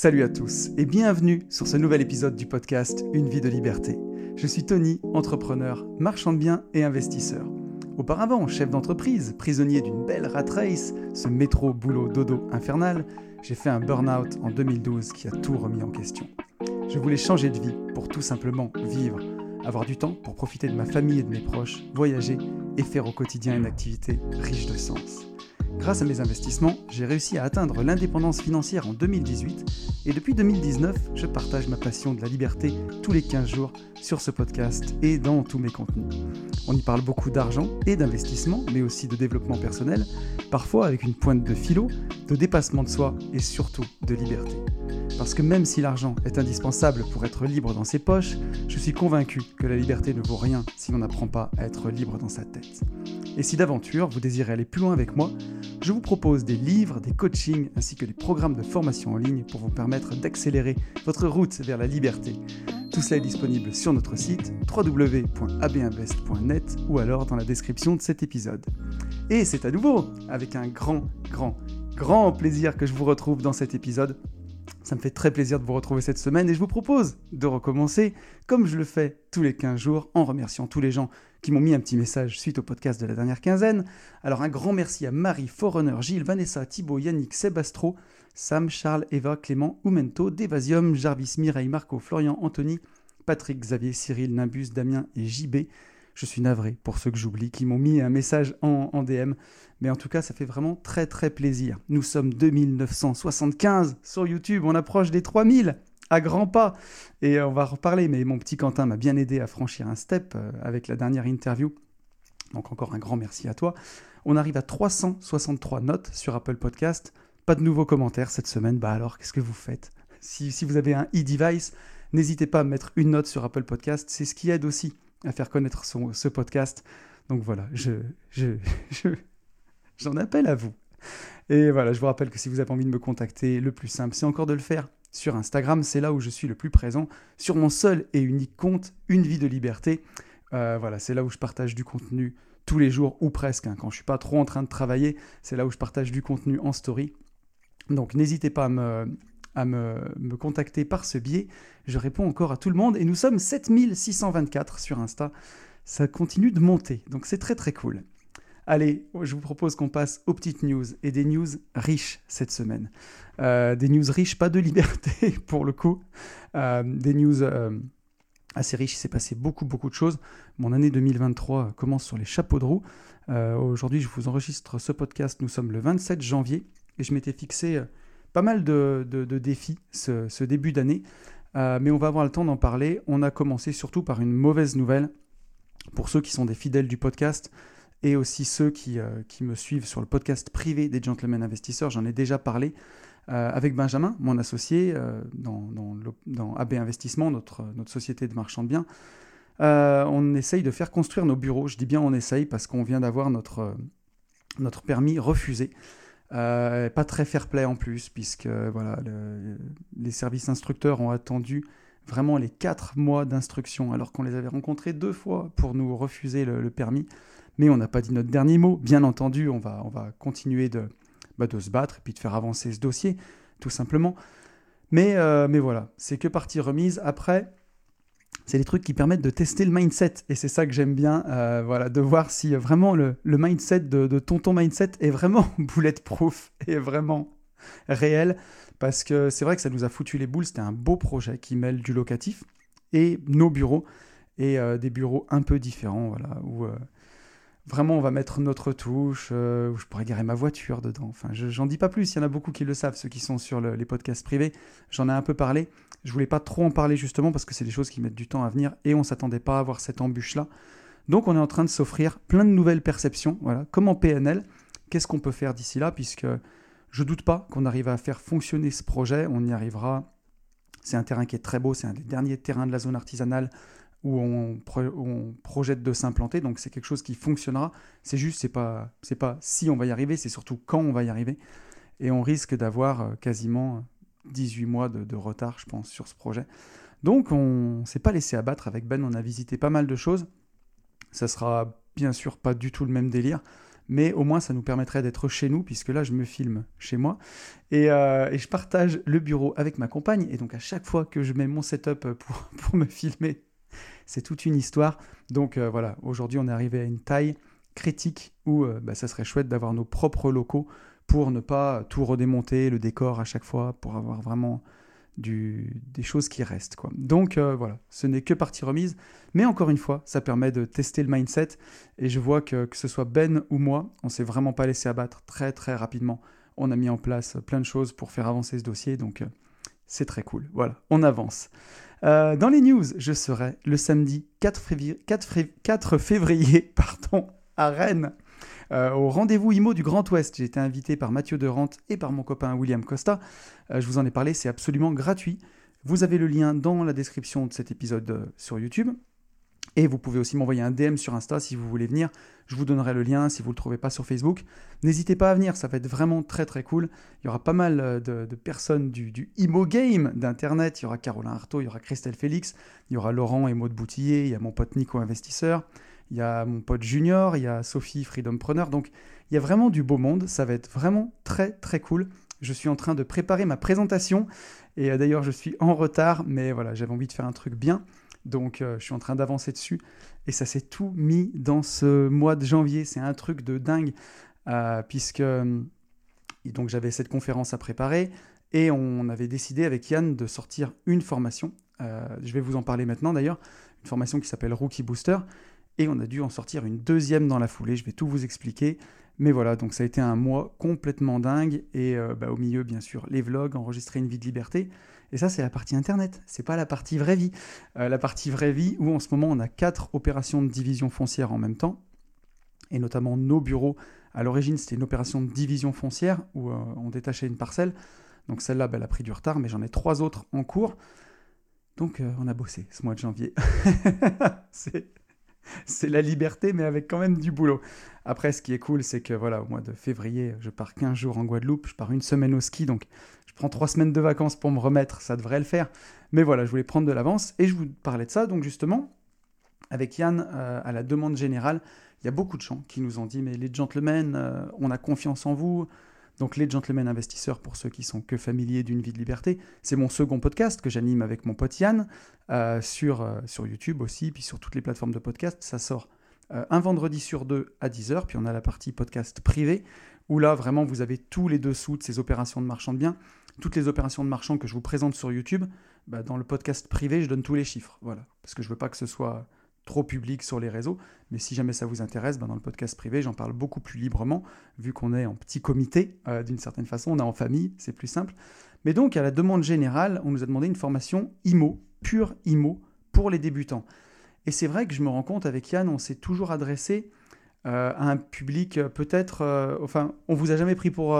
Salut à tous et bienvenue sur ce nouvel épisode du podcast Une vie de liberté. Je suis Tony, entrepreneur, marchand de biens et investisseur. Auparavant, chef d'entreprise, prisonnier d'une belle rat race, ce métro boulot dodo infernal, j'ai fait un burn-out en 2012 qui a tout remis en question. Je voulais changer de vie pour tout simplement vivre, avoir du temps pour profiter de ma famille et de mes proches, voyager et faire au quotidien une activité riche de sens. Grâce à mes investissements, j'ai réussi à atteindre l'indépendance financière en 2018 et depuis 2019, je partage ma passion de la liberté tous les 15 jours sur ce podcast et dans tous mes contenus. On y parle beaucoup d'argent et d'investissement, mais aussi de développement personnel, parfois avec une pointe de philo, de dépassement de soi et surtout de liberté. Parce que même si l'argent est indispensable pour être libre dans ses poches, je suis convaincu que la liberté ne vaut rien si l'on n'apprend pas à être libre dans sa tête. Et si d'aventure vous désirez aller plus loin avec moi, je vous propose des livres, des coachings ainsi que des programmes de formation en ligne pour vous permettre d'accélérer votre route vers la liberté. Tout cela est disponible sur notre site www.abinvest.net ou alors dans la description de cet épisode. Et c'est à nouveau avec un grand, grand, grand plaisir que je vous retrouve dans cet épisode ça me fait très plaisir de vous retrouver cette semaine et je vous propose de recommencer comme je le fais tous les 15 jours en remerciant tous les gens qui m'ont mis un petit message suite au podcast de la dernière quinzaine. Alors un grand merci à Marie, Forerunner, Gilles, Vanessa, Thibaut, Yannick, Sébastro, Sam, Charles, Eva, Clément, Oumento, Devasium, Jarvis, Mireille, Marco, Florian, Anthony, Patrick, Xavier, Cyril, Nimbus, Damien et JB. Je suis navré pour ceux que j'oublie, qui m'ont mis un message en, DM. Mais en tout cas, ça fait vraiment très très plaisir. Nous sommes 2975 sur YouTube, on approche des 3000 à grands pas. Et on va reparler, mais mon petit Quentin m'a bien aidé à franchir un step euh, avec la dernière interview. Donc encore un grand merci à toi. On arrive à 363 notes sur Apple Podcast. Pas de nouveaux commentaires cette semaine. Bah alors, qu'est-ce que vous faites? Si, si vous avez un e-device, n'hésitez pas à mettre une note sur Apple Podcast. C'est ce qui aide aussi à faire connaître son, ce podcast. Donc voilà, je, je, j'en appelle à vous. Et voilà, je vous rappelle que si vous avez envie de me contacter, le plus simple, c'est encore de le faire sur Instagram. C'est là où je suis le plus présent, sur mon seul et unique compte, Une vie de liberté. Euh, voilà, c'est là où je partage du contenu tous les jours ou presque. Hein. Quand je suis pas trop en train de travailler, c'est là où je partage du contenu en story. Donc n'hésitez pas à me, à me, contacter par ce biais. Je réponds encore à tout le monde et nous sommes 7624 sur Insta. Ça continue de monter, donc c'est très très cool. Allez, je vous propose qu'on passe aux petites news et des news riches cette semaine. Euh, des news riches, pas de liberté pour le coup. Euh, des news euh, assez riches, il s'est passé beaucoup beaucoup de choses. Mon année 2023 commence sur les chapeaux de roue. Aujourd'hui, je vous enregistre ce podcast, nous sommes le 27 janvier et je m'étais fixé pas mal de, défis ce, début d'année, mais on va avoir le temps d'en parler. On a commencé surtout par une mauvaise nouvelle pour ceux qui sont des fidèles du podcast et aussi ceux qui, euh, qui me suivent sur le podcast privé des Gentlemen Investisseurs. J'en ai déjà parlé euh, avec Benjamin, mon associé dans, dans, AB Investissement, notre, société de marchand de biens. on essaye de faire construire nos bureaux. Je dis bien on essaye parce qu'on vient d'avoir notre, notre permis refusé. Euh, pas très fair-play en plus, puisque voilà, les services instructeurs ont attendu vraiment les 4 mois d'instruction, alors qu'on les avait rencontrés deux fois pour nous refuser le, permis. Mais on n'a pas dit notre dernier mot. Bien entendu, on va, on va continuer de, bah, de se battre et puis de faire avancer ce dossier, tout simplement. Mais, euh, mais voilà, c'est que partie remise. Après, c'est des trucs qui permettent de tester le mindset. Et c'est ça que j'aime bien, euh, voilà, de voir si vraiment le, mindset de, tonton mindset est vraiment bulletproof, est vraiment réel. Parce que c'est vrai que ça nous a foutu les boules. C'était un beau projet qui mêle du locatif et nos bureaux. Et euh, des bureaux un peu différents, voilà, où vraiment on va mettre notre touche, où je pourrais garer ma voiture dedans. Enfin, j'en dis pas plus, il y en a beaucoup qui le savent, ceux qui sont sur les podcasts privés. J'en ai un peu parlé. Je voulais pas trop en parler justement parce que c'est des choses qui mettent du temps à venir et on s'attendait pas à avoir cette embûche-là. Donc on est en train de s'offrir plein de nouvelles perceptions. Voilà, comme en PNL, qu'est-ce qu'on peut faire d'ici là Puisque je doute pas qu'on arrive à faire fonctionner ce projet. On y arrivera. C'est un terrain qui est très beau. C'est un des derniers terrains de la zone artisanale où on, projette de s'implanter. Donc c'est quelque chose qui fonctionnera. C'est juste, c'est pas, c'est pas si on va y arriver, c'est surtout quand on va y arriver. Et on risque d'avoir euh, quasiment 18 mois de, retard, je pense, sur ce projet. Donc on s'est pas laissé abattre avec Ben, on a visité pas mal de choses. Ça sera bien sûr pas du tout le même délire, mais au moins ça nous permettrait d'être chez nous, puisque là je me filme chez moi, et, euh, je partage le bureau avec ma compagne, et donc à chaque fois que je mets mon setup pour, pour me filmer, c'est toute une histoire. Donc euh, voilà, aujourd'hui on est arrivé à une taille critique où euh, bah, ça serait chouette d'avoir nos propres locaux pour ne pas tout redémonter, le décor à chaque fois, pour avoir vraiment des choses qui restent. Donc euh, voilà, ce n'est que partie remise, mais encore une fois, ça permet de tester le mindset, et je vois que que ce soit Ben ou moi, on s'est vraiment pas laissé abattre très très rapidement. On a mis en place plein de choses pour faire avancer ce dossier, donc c'est très cool. Voilà, on avance. Euh, dans les news, je serai le samedi 4 février, 4 février pardon, à Rennes. Euh, au rendez-vous IMO du Grand Ouest. J'ai été invité par Mathieu Rente et par mon copain William Costa. Euh, je vous en ai parlé, c'est absolument gratuit. Vous avez le lien dans la description de cet épisode sur YouTube. Et vous pouvez aussi m'envoyer un DM sur Insta si vous voulez venir. Je vous donnerai le lien si vous ne le trouvez pas sur Facebook. N'hésitez pas à venir, ça va être vraiment très très cool. Il y aura pas mal euh, de, personnes du, du Imo Game d'Internet. Il y aura Caroline Artaud, il y aura Christelle Félix, il y aura Laurent et Maud Boutillier, il y a mon pote Nico Investisseur, il y a mon pote Junior, il y a Sophie Freedom Preneur. Donc il y a vraiment du beau monde. Ça va être vraiment très très cool. Je suis en train de préparer ma présentation. Et euh, d'ailleurs, je suis en retard, mais voilà, j'avais envie de faire un truc bien. Donc euh, je suis en train d'avancer dessus. Et ça s'est tout mis dans ce mois de janvier. C'est un truc de dingue. Euh, puisque euh, j'avais cette conférence à préparer. Et on avait décidé avec Yann de sortir une formation. je vais vous en parler maintenant d'ailleurs. Une formation qui s'appelle Rookie Booster. Et on a dû en sortir une deuxième dans la foulée. Je vais tout vous expliquer. Mais voilà, donc ça a été un mois complètement dingue. Et bah, au milieu, bien sûr, les vlogs, enregistrer une vie de liberté. Et ça, c'est la partie Internet, c'est pas la partie vraie vie. Euh, la partie vraie vie où en ce moment on a quatre opérations de division foncière en même temps, et notamment nos bureaux. À l'origine, c'était une opération de division foncière où euh, on détachait une parcelle. Donc celle-là, ben, elle a pris du retard, mais j'en ai trois autres en cours. Donc euh, on a bossé ce mois de janvier. c'est c'est la liberté, mais avec quand même du boulot. Après, ce qui est cool, c'est que voilà, au mois de février, je pars 15 jours en Guadeloupe, je pars une semaine au ski, donc je prends trois semaines de vacances pour me remettre, ça devrait le faire. Mais voilà, je voulais prendre de l'avance et je vous parlais de ça. Donc justement, avec Yann, euh, à la demande générale, il y a beaucoup de gens qui nous ont dit, mais les gentlemen, euh, on a confiance en vous, donc les Gentlemen Investisseurs, pour ceux qui sont que familiers d'une vie de liberté, c'est mon second podcast que j'anime avec mon pote Yann euh, sur, euh, sur YouTube aussi, puis sur toutes les plateformes de podcast. Ça sort euh, un vendredi sur deux à 10h, puis on a la partie podcast privé, où là vraiment vous avez tous les dessous de ces opérations de marchand de biens. Toutes les opérations de marchand que je vous présente sur YouTube, bah, dans le podcast privé, je donne tous les chiffres. Voilà, parce que je veux pas que ce soit trop public sur les réseaux. Mais si jamais ça vous intéresse, ben dans le podcast privé, j'en parle beaucoup plus librement, vu qu'on est en petit comité, euh, d'une certaine façon, on est en famille, c'est plus simple. Mais donc, à la demande générale, on nous a demandé une formation IMO, pure IMO, pour les débutants. Et c'est vrai que je me rends compte, avec Yann, on s'est toujours adressé euh, à un public euh, peut-être... enfin, on vous a jamais pris pour...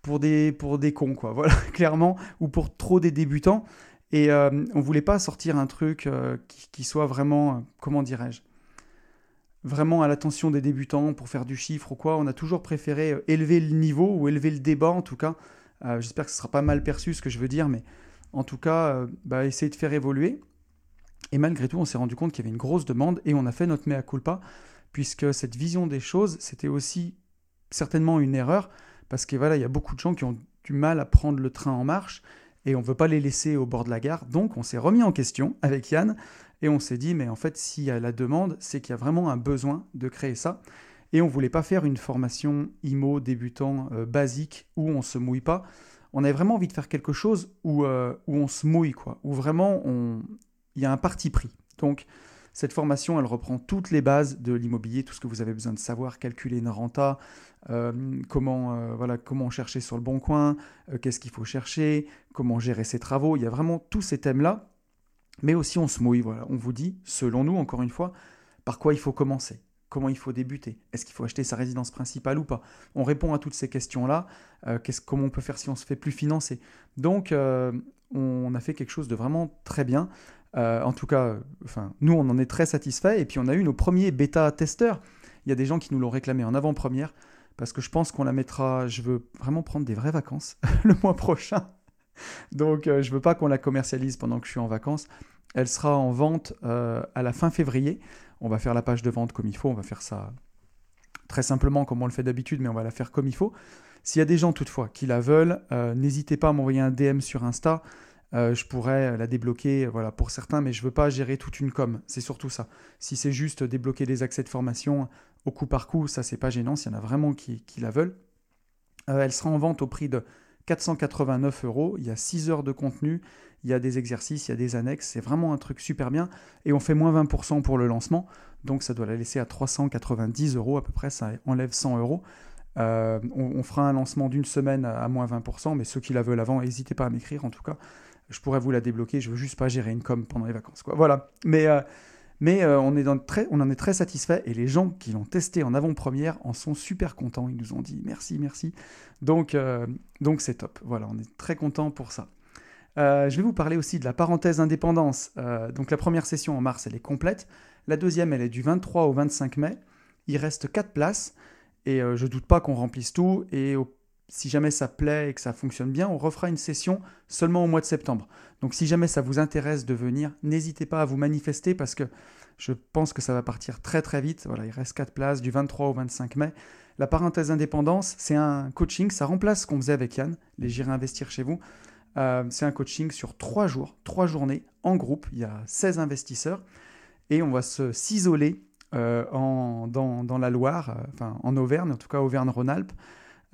pour des, pour des cons, quoi, voilà, clairement, ou pour trop des débutants. Et euh, on voulait pas sortir un truc euh, qui, soit vraiment, euh, comment dirais-je, vraiment à l'attention des débutants pour faire du chiffre ou quoi. On a toujours préféré élever le niveau ou élever le débat en tout cas. J'espère que ce sera pas mal perçu ce que je veux dire, mais en tout cas, bah, essayer de faire évoluer. Et malgré tout, on s'est rendu compte qu'il y avait une grosse demande et on a fait notre mea culpa, puisque cette vision des choses, c'était aussi certainement une erreur, parce que voilà, il y a beaucoup de gens qui ont du mal à prendre le train en marche et on ne veut pas les laisser au bord de la gare. Donc on s'est remis en question avec Yann et on s'est dit, mais en fait, s'il y a la demande, c'est qu'il y a vraiment un besoin de créer ça. Et on ne voulait pas faire une formation IMO débutant euh, basique où on ne se mouille pas. On avait vraiment envie de faire quelque chose où, euh, où on se mouille, quoi, où vraiment il y a un parti pris. Donc cette formation, elle reprend toutes les bases de l'immobilier, tout ce que vous avez besoin de savoir, calculer une renta, euh, comment, euh, voilà, comment chercher sur le bon coin, euh, qu'est-ce qu'il faut chercher, comment gérer ses travaux. Il y a vraiment tous ces thèmes-là. Mais aussi, on se mouille. Voilà. On vous dit, selon nous, encore une fois, par quoi il faut commencer comment il faut débuter Est-ce qu'il faut acheter sa résidence principale ou pas? On répond à toutes ces questions-là. comment on peut faire si on se fait plus financer? Donc, on a fait quelque chose de vraiment très bien. En tout cas, enfin, nous, on en est très satisfait. Et puis, on a eu nos premiers bêta-testeurs. Il y a des gens qui nous l'ont réclamé en avant-première parce que je pense qu'on la mettra. Je veux vraiment prendre des vraies vacances le mois prochain. Donc, je euh, je veux pas qu'on la commercialise pendant que je suis en vacances. Elle sera en vente euh, à la fin février. On va faire la page de vente comme il faut. On va faire ça très simplement comme on le fait d'habitude, mais on va la faire comme il faut. S'il y a des gens toutefois qui la veulent, euh, n'hésitez pas à m'envoyer un DM sur Insta. Euh, je pourrais la débloquer voilà, pour certains, mais je ne veux pas gérer toute une com. C'est surtout ça. Si c'est juste débloquer des accès de formation au coup par coup, ça c'est pas gênant. S'il y en a vraiment qui, la veulent, elle sera en vente au prix de 489 euros. Il y a 6 heures de contenu, il y a des exercices, il y a des annexes. C'est vraiment un truc super bien. Et on fait moins 20% pour le lancement. Donc ça doit la laisser à 390 euros à peu près. Ça enlève 100 euros. Euh, on, fera un lancement d'une semaine à, moins 20%, mais ceux qui la veulent avant, n'hésitez pas à m'écrire. En tout cas, je pourrais vous la débloquer. Je veux juste pas gérer une com pendant les vacances. Quoi. Voilà. Mais, euh, euh, on, est très, en est très satisfait et les gens qui l'ont testé en avant-première en sont super contents. Ils nous ont dit merci, merci. Donc, donc c'est top. Voilà, on est très contents pour ça. je vais vous parler aussi de la parenthèse indépendance. donc la première session en mars, elle est complète. La deuxième, elle est du 23 au 25 mai. Il reste 4 places. Et euh, je doute pas qu'on remplisse tout. Et si jamais ça plaît et que ça fonctionne bien, on refera une session seulement au mois de septembre. Donc si jamais ça vous intéresse de venir, n'hésitez pas à vous manifester parce que je pense que ça va partir très très vite. Voilà, il reste 4 places du 23 au 25 mai. La parenthèse indépendance, c'est un coaching, ça remplace ce qu'on faisait avec Yann, les J'irai investir chez vous. Euh, c'est un coaching sur 3 jours, 3 journées en groupe. Il y a 16 investisseurs et on va se s'isoler euh, dans, la Loire, euh, en Auvergne, en tout cas Auvergne-Rhône-Alpes.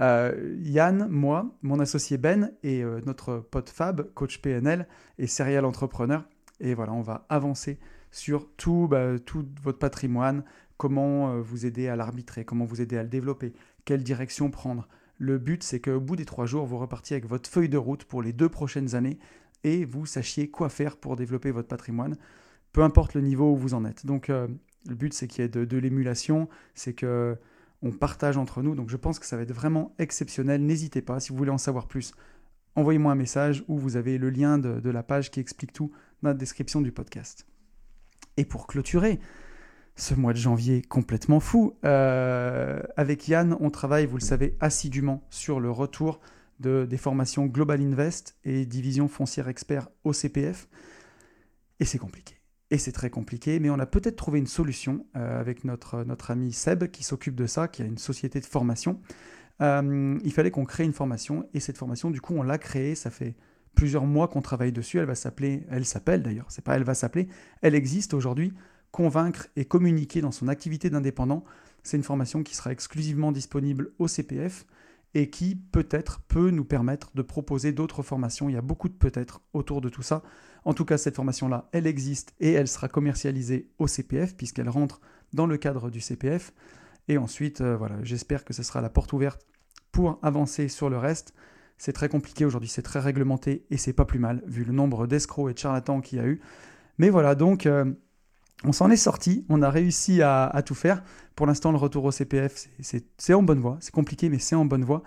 Euh, Yann, moi, mon associé Ben et notre pote Fab, coach PNL et serial entrepreneur. Et voilà, on va avancer sur tout, bah, tout votre patrimoine, comment vous aider à l'arbitrer, comment vous aider à le développer, quelle direction prendre. Le but, c'est qu'au bout des trois jours, vous repartiez avec votre feuille de route pour les deux prochaines années et vous sachiez quoi faire pour développer votre patrimoine, peu importe le niveau où vous en êtes. Donc, le but, c'est qu'il y ait de, l'émulation, c'est que on partage entre nous. Donc je pense que ça va être vraiment exceptionnel. N'hésitez pas, si vous voulez en savoir plus, envoyez-moi un message où vous avez le lien de, la page qui explique tout dans la description du podcast. Et pour clôturer ce mois de janvier complètement fou, euh, avec Yann, on travaille, vous le savez, assidûment sur le retour de, des formations Global Invest et Division Foncière Expert au CPF. Et c'est compliqué et c'est très compliqué, mais on a peut-être trouvé une solution euh, avec notre, notre ami Seb qui s'occupe de ça, qui a une société de formation. Euh, il fallait qu'on crée une formation et cette formation, du coup, on l'a créée. Ça fait plusieurs mois qu'on travaille dessus. Elle va s'appeler, elle s'appelle d'ailleurs, c'est pas elle va s'appeler, elle existe aujourd'hui. Convaincre et communiquer dans son activité d'indépendant. C'est une formation qui sera exclusivement disponible au CPF et qui peut-être peut nous permettre de proposer d'autres formations. Il y a beaucoup de peut-être autour de tout ça. En tout cas, cette formation-là, elle existe et elle sera commercialisée au CPF puisqu'elle rentre dans le cadre du CPF. Et ensuite, euh, voilà, j'espère que ce sera la porte ouverte pour avancer sur le reste. C'est très compliqué aujourd'hui, c'est très réglementé et c'est pas plus mal vu le nombre d'escrocs et de charlatans qu'il y a eu. Mais voilà, donc euh, on s'en est sorti, on a réussi à, tout faire. Pour l'instant, le retour au CPF, c'est en bonne voie. C'est compliqué, mais c'est en bonne voie.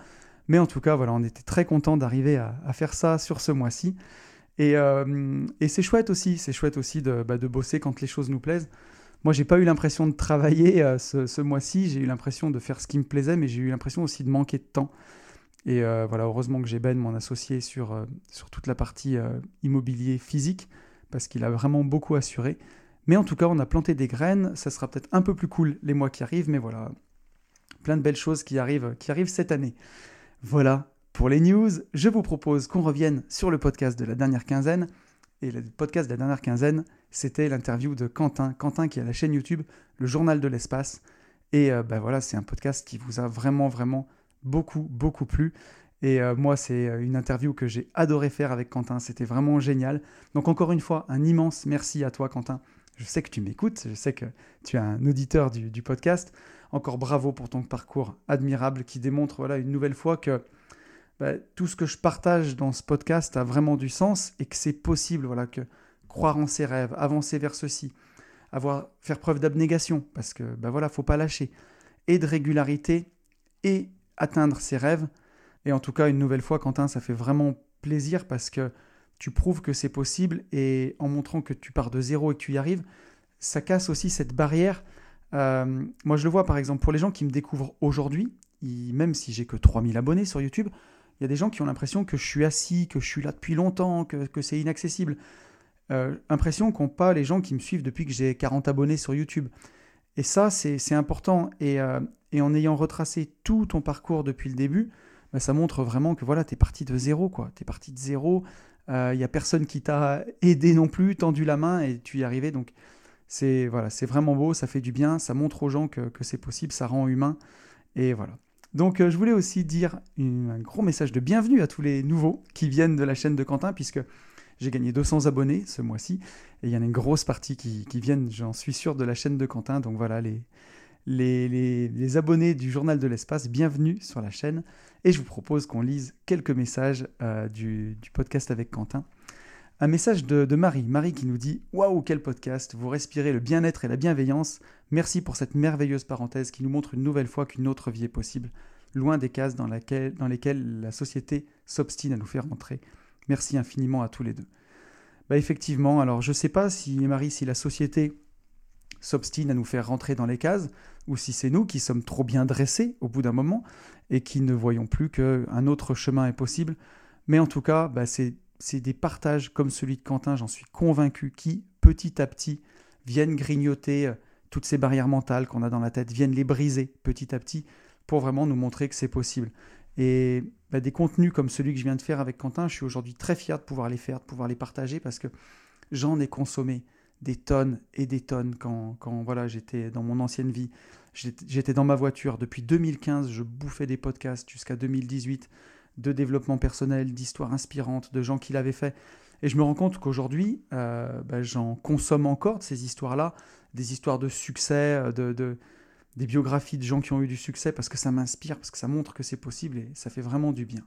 Mais en tout cas, voilà, on était très content d'arriver à, faire ça sur ce mois-ci. Euh, et, c'est chouette aussi, c'est chouette aussi bah, de, bosser quand les choses nous plaisent. Moi, j'ai pas eu l'impression de travailler euh, ce, mois-ci, j'ai eu l'impression de faire ce qui me plaisait, mais j'ai eu l'impression aussi de manquer de temps. Et euh, voilà, heureusement que j'ai Ben, mon associé, sur, sur toute la partie immobilier physique, parce qu'il a vraiment beaucoup assuré. Mais en tout cas, on a planté des graines, ça sera peut-être un peu plus cool les mois qui arrivent, mais voilà, plein de belles choses qui arrivent, qui arrivent cette année. Voilà, pour les news, je vous propose qu'on revienne sur le podcast de la dernière quinzaine. Et le podcast de la dernière quinzaine, c'était l'interview de Quentin. Quentin qui a la chaîne YouTube, le Journal de l'espace. Et ben voilà, c'est un podcast qui vous a vraiment, vraiment beaucoup, beaucoup plu. Et euh, moi, c'est euh, une interview que j'ai adoré faire avec Quentin. C'était vraiment génial. Donc encore une fois, un immense merci à toi, Quentin. Je sais que tu m'écoutes, je sais que tu es un auditeur du, du, podcast. Encore bravo pour ton parcours admirable qui démontre voilà, une nouvelle fois que bah, tout ce que je partage dans ce podcast a vraiment du sens et que c'est possible, voilà, que croire en ses rêves, avancer vers ceci, avoir, faire preuve d'abnégation, parce que ben voilà, faut pas lâcher, et de régularité, et atteindre ses rêves. Et en tout cas, une nouvelle fois, Quentin, ça fait vraiment plaisir parce que tu prouves que c'est possible et en montrant que tu pars de zéro et que tu y arrives, ça casse aussi cette barrière. Euh, moi, je le vois par exemple pour les gens qui me découvrent aujourd'hui, même si j'ai que 3000 abonnés sur YouTube, il y a des gens qui ont l'impression que je suis assis, que je suis là depuis longtemps, que, c'est inaccessible. Euh, impression qu'ont pas les gens qui me suivent depuis que j'ai 40 abonnés sur YouTube. Et ça, c'est important. Et, euh, et en ayant retracé tout ton parcours depuis le début, bah, ça montre vraiment que voilà, tu es parti de zéro. Tu es parti de zéro. Il euh, n'y a personne qui t'a aidé non plus, tendu la main et tu y es arrivé. Donc c'est voilà, vraiment beau, ça fait du bien, ça montre aux gens que, que c'est possible, ça rend humain. Et voilà. Donc euh, je voulais aussi dire un gros message de bienvenue à tous les nouveaux qui viennent de la chaîne de Quentin, puisque j'ai gagné 200 abonnés ce mois-ci, et il y en a une grosse partie qui, viennent, j'en suis sûr, de la chaîne de Quentin. Donc voilà, les, les, abonnés du Journal de l'Espace, bienvenue sur la chaîne. Et je vous propose qu'on lise quelques messages euh, du, podcast avec Quentin. Un message de, Marie. Marie qui nous dit Waouh, quel podcast Vous respirez le bien-être et la bienveillance. Merci pour cette merveilleuse parenthèse qui nous montre une nouvelle fois qu'une autre vie est possible, loin des cases dans, dans lesquelles la société s'obstine à nous faire entrer. Merci infiniment à tous les deux. Bah effectivement, alors je ne sais pas si Marie, si la société s'obstine à nous faire rentrer dans les cases, ou si c'est nous qui sommes trop bien dressés au bout d'un moment et qui ne voyons plus qu'un autre chemin est possible. Mais en tout cas, bah, c'est des partages comme celui de Quentin, j'en suis convaincu, qui petit à petit viennent grignoter euh, toutes ces barrières mentales qu'on a dans la tête, viennent les briser petit à petit pour vraiment nous montrer que c'est possible. Et bah, des contenus comme celui que je viens de faire avec Quentin, je suis aujourd'hui très fier de pouvoir les faire, de pouvoir les partager parce que j'en ai consommé des tonnes et des tonnes quand, quand voilà, j'étais dans mon ancienne vie. J'étais dans ma voiture. Depuis 2015, je bouffais des podcasts jusqu'à 2018 de développement personnel, d'histoires inspirantes, de gens qui l'avaient fait. Et je me rends compte qu'aujourd'hui, euh, bah, j'en consomme encore de ces histoires-là, des histoires de succès, euh, de, de, des biographies de gens qui ont eu du succès, parce que ça m'inspire, parce que ça montre que c'est possible et ça fait vraiment du bien.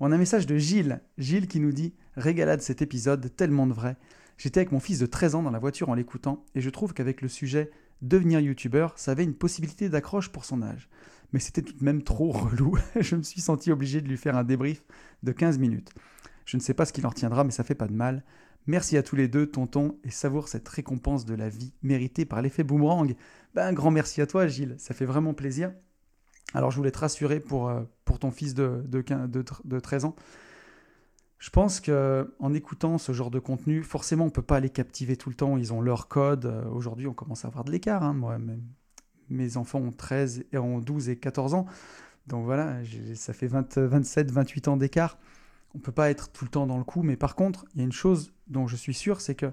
On a un message de Gilles, Gilles qui nous dit Régalade cet épisode, tellement de vrai. J'étais avec mon fils de 13 ans dans la voiture en l'écoutant, et je trouve qu'avec le sujet devenir youtubeur, ça avait une possibilité d'accroche pour son âge. Mais c'était tout de même trop relou. je me suis senti obligé de lui faire un débrief de 15 minutes. Je ne sais pas ce qu'il en retiendra, mais ça fait pas de mal. Merci à tous les deux, tonton, et savoure cette récompense de la vie méritée par l'effet boomerang. Ben, un grand merci à toi, Gilles, ça fait vraiment plaisir. Alors je voulais te rassurer pour, euh, pour ton fils de, de, de 13 ans. Je pense que en écoutant ce genre de contenu, forcément, on peut pas les captiver tout le temps. Ils ont leur code. Euh, aujourd'hui, on commence à avoir de l'écart. Hein. Moi, mes enfants ont 13 et ont 12 et 14 ans. Donc voilà, ça fait 27, 28 ans d'écart. On peut pas être tout le temps dans le coup. Mais par contre, il y a une chose dont je suis sûr, c'est que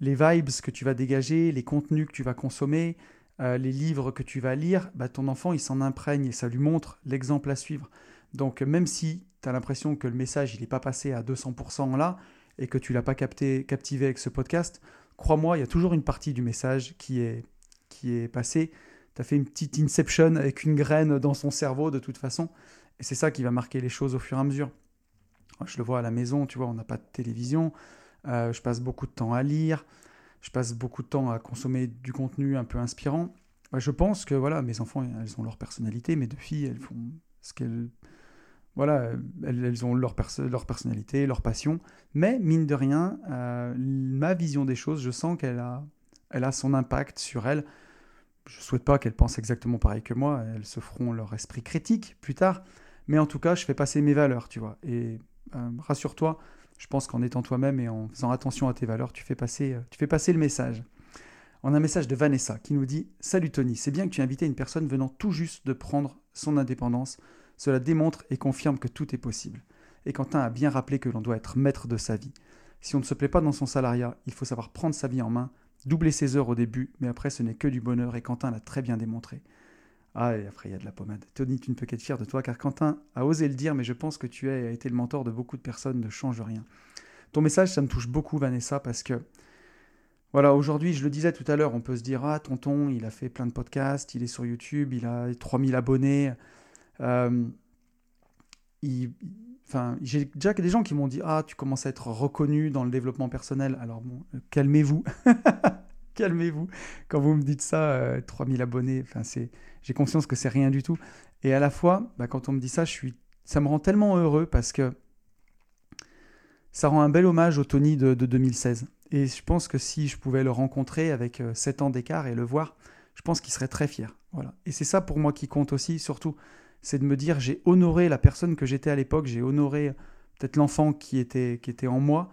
les vibes que tu vas dégager, les contenus que tu vas consommer, euh, les livres que tu vas lire, bah, ton enfant, il s'en imprègne et ça lui montre l'exemple à suivre. Donc même si tu as l'impression que le message il n'est pas passé à 200% là et que tu l'as pas capté, captivé avec ce podcast, crois-moi, il y a toujours une partie du message qui est, qui est passée. As fait une petite inception avec une graine dans son cerveau de toute façon. Et c'est ça qui va marquer les choses au fur et à mesure. Je le vois à la maison, tu vois, on n'a pas de télévision. Euh, je passe beaucoup de temps à lire. Je passe beaucoup de temps à consommer du contenu un peu inspirant. Je pense que voilà, mes enfants, elles ont leur personnalité. Mes deux filles, elles font ce qu'elles voilà, elles, ont leur, leur, personnalité, leur passion, mais mine de rien, euh, ma vision des choses, je sens qu'elle a, elle a son impact sur elles. Je ne souhaite pas qu'elles pensent exactement pareil que moi, elles se feront leur esprit critique plus tard, mais en tout cas, je fais passer mes valeurs, tu vois. Et euh, rassure-toi, je pense qu'en étant toi-même et en faisant attention à tes valeurs, tu fais passer, euh, tu fais passer le message. On a un message de Vanessa qui nous dit Salut Tony, c'est bien que tu aies invité une personne venant tout juste de prendre son indépendance cela démontre et confirme que tout est possible. Et Quentin a bien rappelé que l'on doit être maître de sa vie. Si on ne se plaît pas dans son salariat, il faut savoir prendre sa vie en main, doubler ses heures au début, mais après ce n'est que du bonheur et Quentin l'a très bien démontré. Ah, et après il y a de la pommade. Tony, tu ne peux qu'être fier de toi car Quentin a osé le dire, mais je pense que tu as été le mentor de beaucoup de personnes, ne change rien. Ton message, ça me touche beaucoup, Vanessa, parce que voilà, aujourd'hui, je le disais tout à l'heure, on peut se dire Ah, tonton, il a fait plein de podcasts, il est sur YouTube, il a 3000 abonnés. Euh, enfin, j'ai déjà des gens qui m'ont dit Ah, tu commences à être reconnu dans le développement personnel. Alors, bon, calmez-vous. calmez-vous. Quand vous me dites ça, 3000 euh, abonnés, enfin, c'est, j'ai conscience que c'est rien du tout. Et à la fois, bah, quand on me dit ça, je suis, ça me rend tellement heureux parce que ça rend un bel hommage au Tony de, de 2016. Et je pense que si je pouvais le rencontrer avec 7 ans d'écart et le voir, je pense qu'il serait très fier. Voilà. Et c'est ça pour moi qui compte aussi, surtout c'est de me dire j'ai honoré la personne que j'étais à l'époque, j'ai honoré peut-être l'enfant qui était, qui était en moi,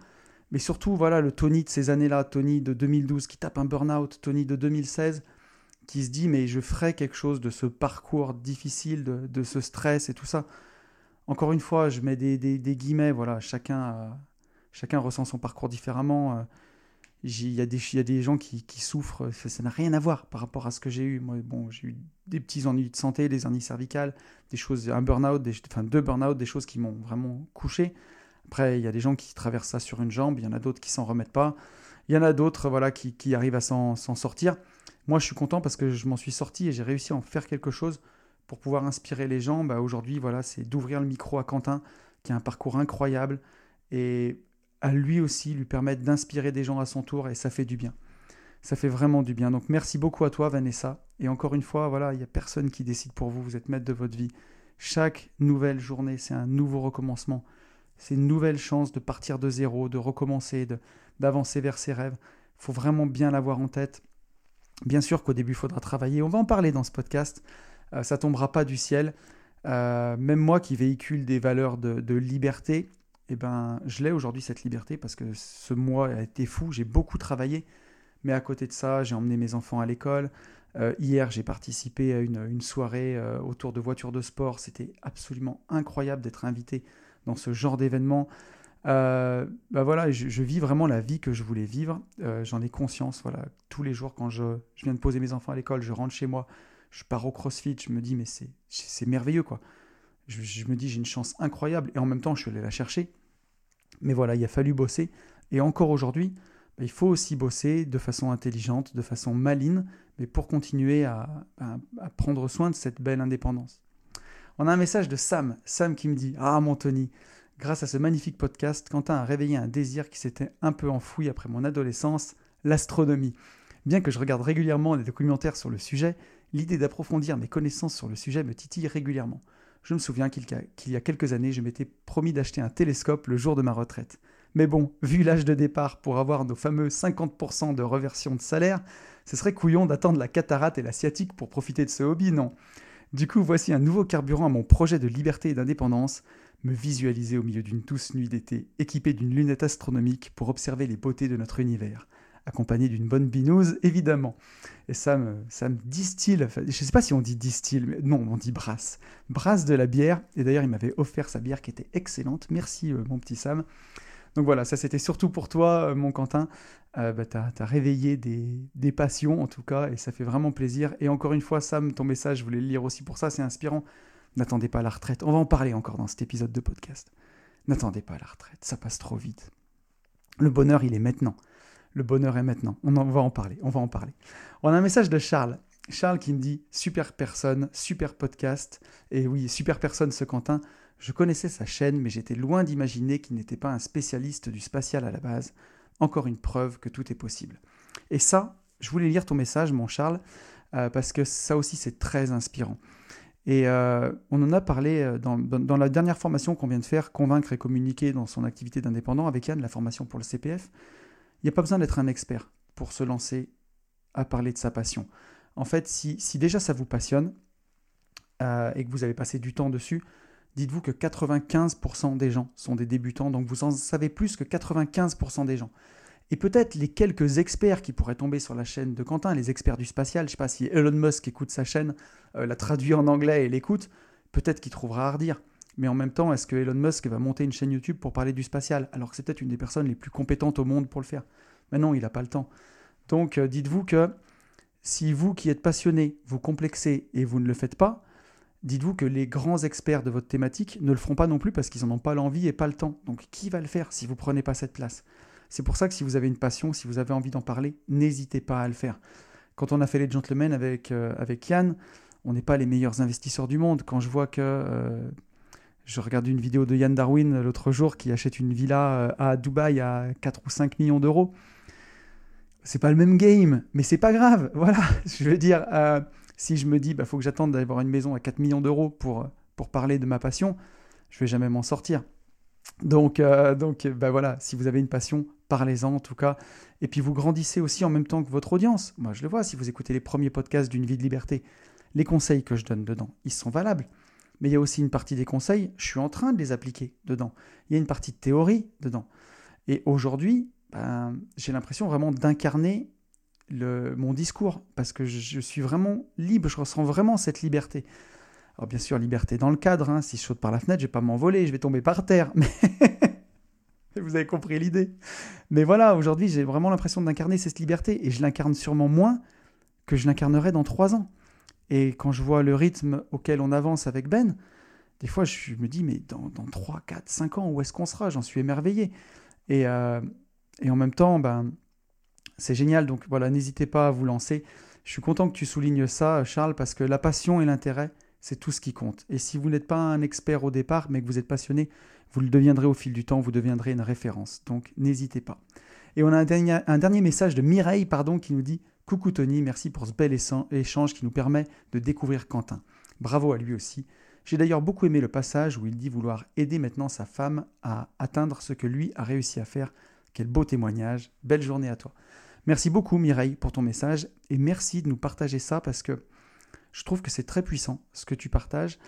mais surtout voilà le Tony de ces années-là, Tony de 2012 qui tape un burn-out, Tony de 2016 qui se dit mais je ferai quelque chose de ce parcours difficile, de, ce stress et tout ça. Encore une fois, je mets des, guillemets, voilà, chacun, chacun ressent son parcours différemment. Euh, il y, a des, y a des gens qui, souffrent, ça n'a rien à voir par rapport à ce que j'ai eu. Moi, bon, j'ai eu des petits ennuis de santé, des hernies cervicales, des choses, un burn-out, enfin deux burn-out, des choses qui m'ont vraiment couché. Après, il y a des gens qui traversent ça sur une jambe, il y en a d'autres qui s'en remettent pas. Il y en a d'autres voilà, qui, arrivent à s'en sortir. Moi, je suis content parce que je m'en suis sorti et j'ai réussi à en faire quelque chose pour pouvoir inspirer les gens. Bah, Aujourd'hui, voilà, c'est d'ouvrir le micro à Quentin, qui a un parcours incroyable, et à lui aussi lui permettre d'inspirer des gens à son tour, et ça fait du bien. Ça fait vraiment du bien. Donc merci beaucoup à toi, Vanessa. Et encore une fois, voilà, il n'y a personne qui décide pour vous, vous êtes maître de votre vie. Chaque nouvelle journée, c'est un nouveau recommencement. C'est une nouvelle chance de partir de zéro, de recommencer, d'avancer vers ses rêves. Il faut vraiment bien l'avoir en tête. Bien sûr qu'au début, il faudra travailler. On va en parler dans ce podcast. Ça euh, ça tombera pas du ciel. Euh, même moi qui véhicule des valeurs de, liberté, eh ben, je l'ai aujourd'hui cette liberté parce que ce mois a été fou. J'ai beaucoup travaillé. Mais à côté de ça, j'ai emmené mes enfants à l'école. Euh, hier, j'ai participé à une, soirée autour de voitures de sport. C'était absolument incroyable d'être invité dans ce genre d'événement. Euh, bah voilà, je, vis vraiment la vie que je voulais vivre. Euh, j'en ai conscience. Voilà, tous les jours quand je, je, viens de poser mes enfants à l'école, je rentre chez moi, je pars au CrossFit, je me dis mais c'est merveilleux quoi. Je, me dis j'ai une chance incroyable et en même temps je suis allé la chercher. Mais voilà, il a fallu bosser et encore aujourd'hui, bah, il faut aussi bosser de façon intelligente, de façon maline, mais pour continuer à, à prendre soin de cette belle indépendance. On a un message de Sam, Sam qui me dit ah mon Tony. Grâce à ce magnifique podcast, Quentin a réveillé un désir qui s'était un peu enfoui après mon adolescence, l'astronomie. Bien que je regarde régulièrement des documentaires sur le sujet, l'idée d'approfondir mes connaissances sur le sujet me titille régulièrement. Je me souviens qu'il y a quelques années, je m'étais promis d'acheter un télescope le jour de ma retraite. Mais bon, vu l'âge de départ pour avoir nos fameux 50% de reversion de salaire, ce serait couillon d'attendre la cataracte et la sciatique pour profiter de ce hobby, non? Du coup, voici un nouveau carburant à mon projet de liberté et d'indépendance me visualiser au milieu d'une douce nuit d'été, équipé d'une lunette astronomique pour observer les beautés de notre univers, accompagné d'une bonne binouse, évidemment. Et ça me, ça me distille, je ne sais pas si on dit distille, mais non, on dit brasse. Brasse de la bière, et d'ailleurs il m'avait offert sa bière qui était excellente, merci euh, mon petit Sam. Donc voilà, ça c'était surtout pour toi, euh, mon Quentin. Euh, bah, tu as, réveillé des, des, passions en tout cas, et ça fait vraiment plaisir. Et encore une fois, Sam, ton message, je voulais le lire aussi pour ça, c'est inspirant. N'attendez pas la retraite. On va en parler encore dans cet épisode de podcast. N'attendez pas la retraite, ça passe trop vite. Le bonheur, il est maintenant. Le bonheur est maintenant. On, va en parler, on va en parler. On a un message de Charles. Charles qui me dit super personne, super podcast. Et oui, super personne ce Quentin. Je connaissais sa chaîne, mais j'étais loin d'imaginer qu'il n'était pas un spécialiste du spatial à la base. Encore une preuve que tout est possible. Et ça, je voulais lire ton message, mon Charles, euh, parce que ça aussi c'est très inspirant. Et euh, on en a parlé euh, dans, la dernière formation qu'on vient de faire, Convaincre et communiquer dans son activité d'indépendant avec Yann, la formation pour le CPF. Il n'y a pas besoin d'être un expert pour se lancer à parler de sa passion. En fait, si, déjà ça vous passionne euh, et que vous avez passé du temps dessus, dites-vous que 95% des gens sont des débutants, donc vous en savez plus que 95% des gens. Et peut-être les quelques experts qui pourraient tomber sur la chaîne de Quentin, les experts du spatial, je sais pas si Elon Musk écoute sa chaîne, euh, la traduit en anglais et l'écoute, peut-être qu'il trouvera à redire. Mais en même temps, est-ce que Elon Musk va monter une chaîne YouTube pour parler du spatial? Alors que c'est peut-être une des personnes les plus compétentes au monde pour le faire Mais non, il n'a pas le temps. Donc euh, dites-vous que si vous qui êtes passionné, vous complexez et vous ne le faites pas, dites-vous que les grands experts de votre thématique ne le feront pas non plus parce qu'ils n'en ont pas l'envie et pas le temps. Donc qui va le faire si vous prenez pas cette place? C'est pour ça que si vous avez une passion, si vous avez envie d'en parler, n'hésitez pas à le faire. Quand on a fait les gentlemen avec, euh, Yann, on n'est pas les meilleurs investisseurs du monde. Quand je vois que... Euh, je regarde une vidéo de Yann Darwin l'autre jour qui achète une villa euh, à Dubaï à 4 ou 5 millions d'euros. C'est pas le même game, mais c'est pas grave. Voilà, je veux dire, si je me dis, bah faut que j'attende d'avoir une maison à 4 millions d'euros pour, pour parler de ma passion, je vais jamais m'en sortir. Donc, donc bah voilà, si vous avez une passion, parlez-en en tout cas. Et puis vous grandissez aussi en même temps que votre audience. Moi je le vois, si vous écoutez les premiers podcasts d'une vie de liberté, les conseils que je donne dedans, ils sont valables. Mais il y a aussi une partie des conseils, je suis en train de les appliquer dedans. Il y a une partie de théorie dedans. Et aujourd'hui, ben, j'ai l'impression vraiment d'incarner le, mon discours, parce que je, suis vraiment libre, je ressens vraiment cette liberté. Alors bien sûr, liberté dans le cadre, hein. si je saute par la fenêtre, je vais pas m'envoler, je vais tomber par terre, mais vous avez compris l'idée. Mais voilà, aujourd'hui, j'ai vraiment l'impression d'incarner cette liberté, et je l'incarne sûrement moins que je l'incarnerai dans trois ans. Et quand je vois le rythme auquel on avance avec Ben, des fois, je me dis, mais dans, dans 3, 4, 5 ans, où est-ce qu'on sera? J'en suis émerveillé. Et, euh, et en même temps, ben, c'est génial. Donc voilà, n'hésitez pas à vous lancer. Je suis content que tu soulignes ça, Charles, parce que la passion et l'intérêt, c'est tout ce qui compte. Et si vous n'êtes pas un expert au départ, mais que vous êtes passionné, vous le deviendrez au fil du temps, vous deviendrez une référence. Donc n'hésitez pas. Et on a un dernier, message de Mireille pardon, qui nous dit Coucou Tony, merci pour ce bel échange qui nous permet de découvrir Quentin. Bravo à lui aussi. J'ai d'ailleurs beaucoup aimé le passage où il dit vouloir aider maintenant sa femme à atteindre ce que lui a réussi à faire. Quel beau témoignage. Belle journée à toi. Merci beaucoup Mireille pour ton message et merci de nous partager ça parce que je trouve que c'est très puissant ce que tu partages.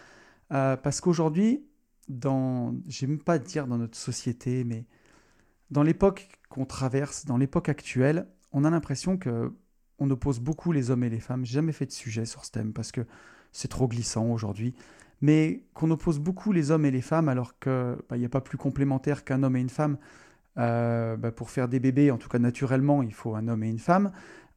Euh, parce qu'aujourd'hui, dans, j'aime pas dire dans notre société, mais dans l'époque qu'on traverse, dans l'époque actuelle, on a l'impression que on oppose beaucoup les hommes et les femmes. J'ai jamais fait de sujet sur ce thème parce que c'est trop glissant aujourd'hui mais qu'on oppose beaucoup les hommes et les femmes alors qu'il bah, n'y a pas plus complémentaire qu'un homme et une femme. Euh, bah, pour faire des bébés, en tout cas naturellement, il faut un homme et une femme.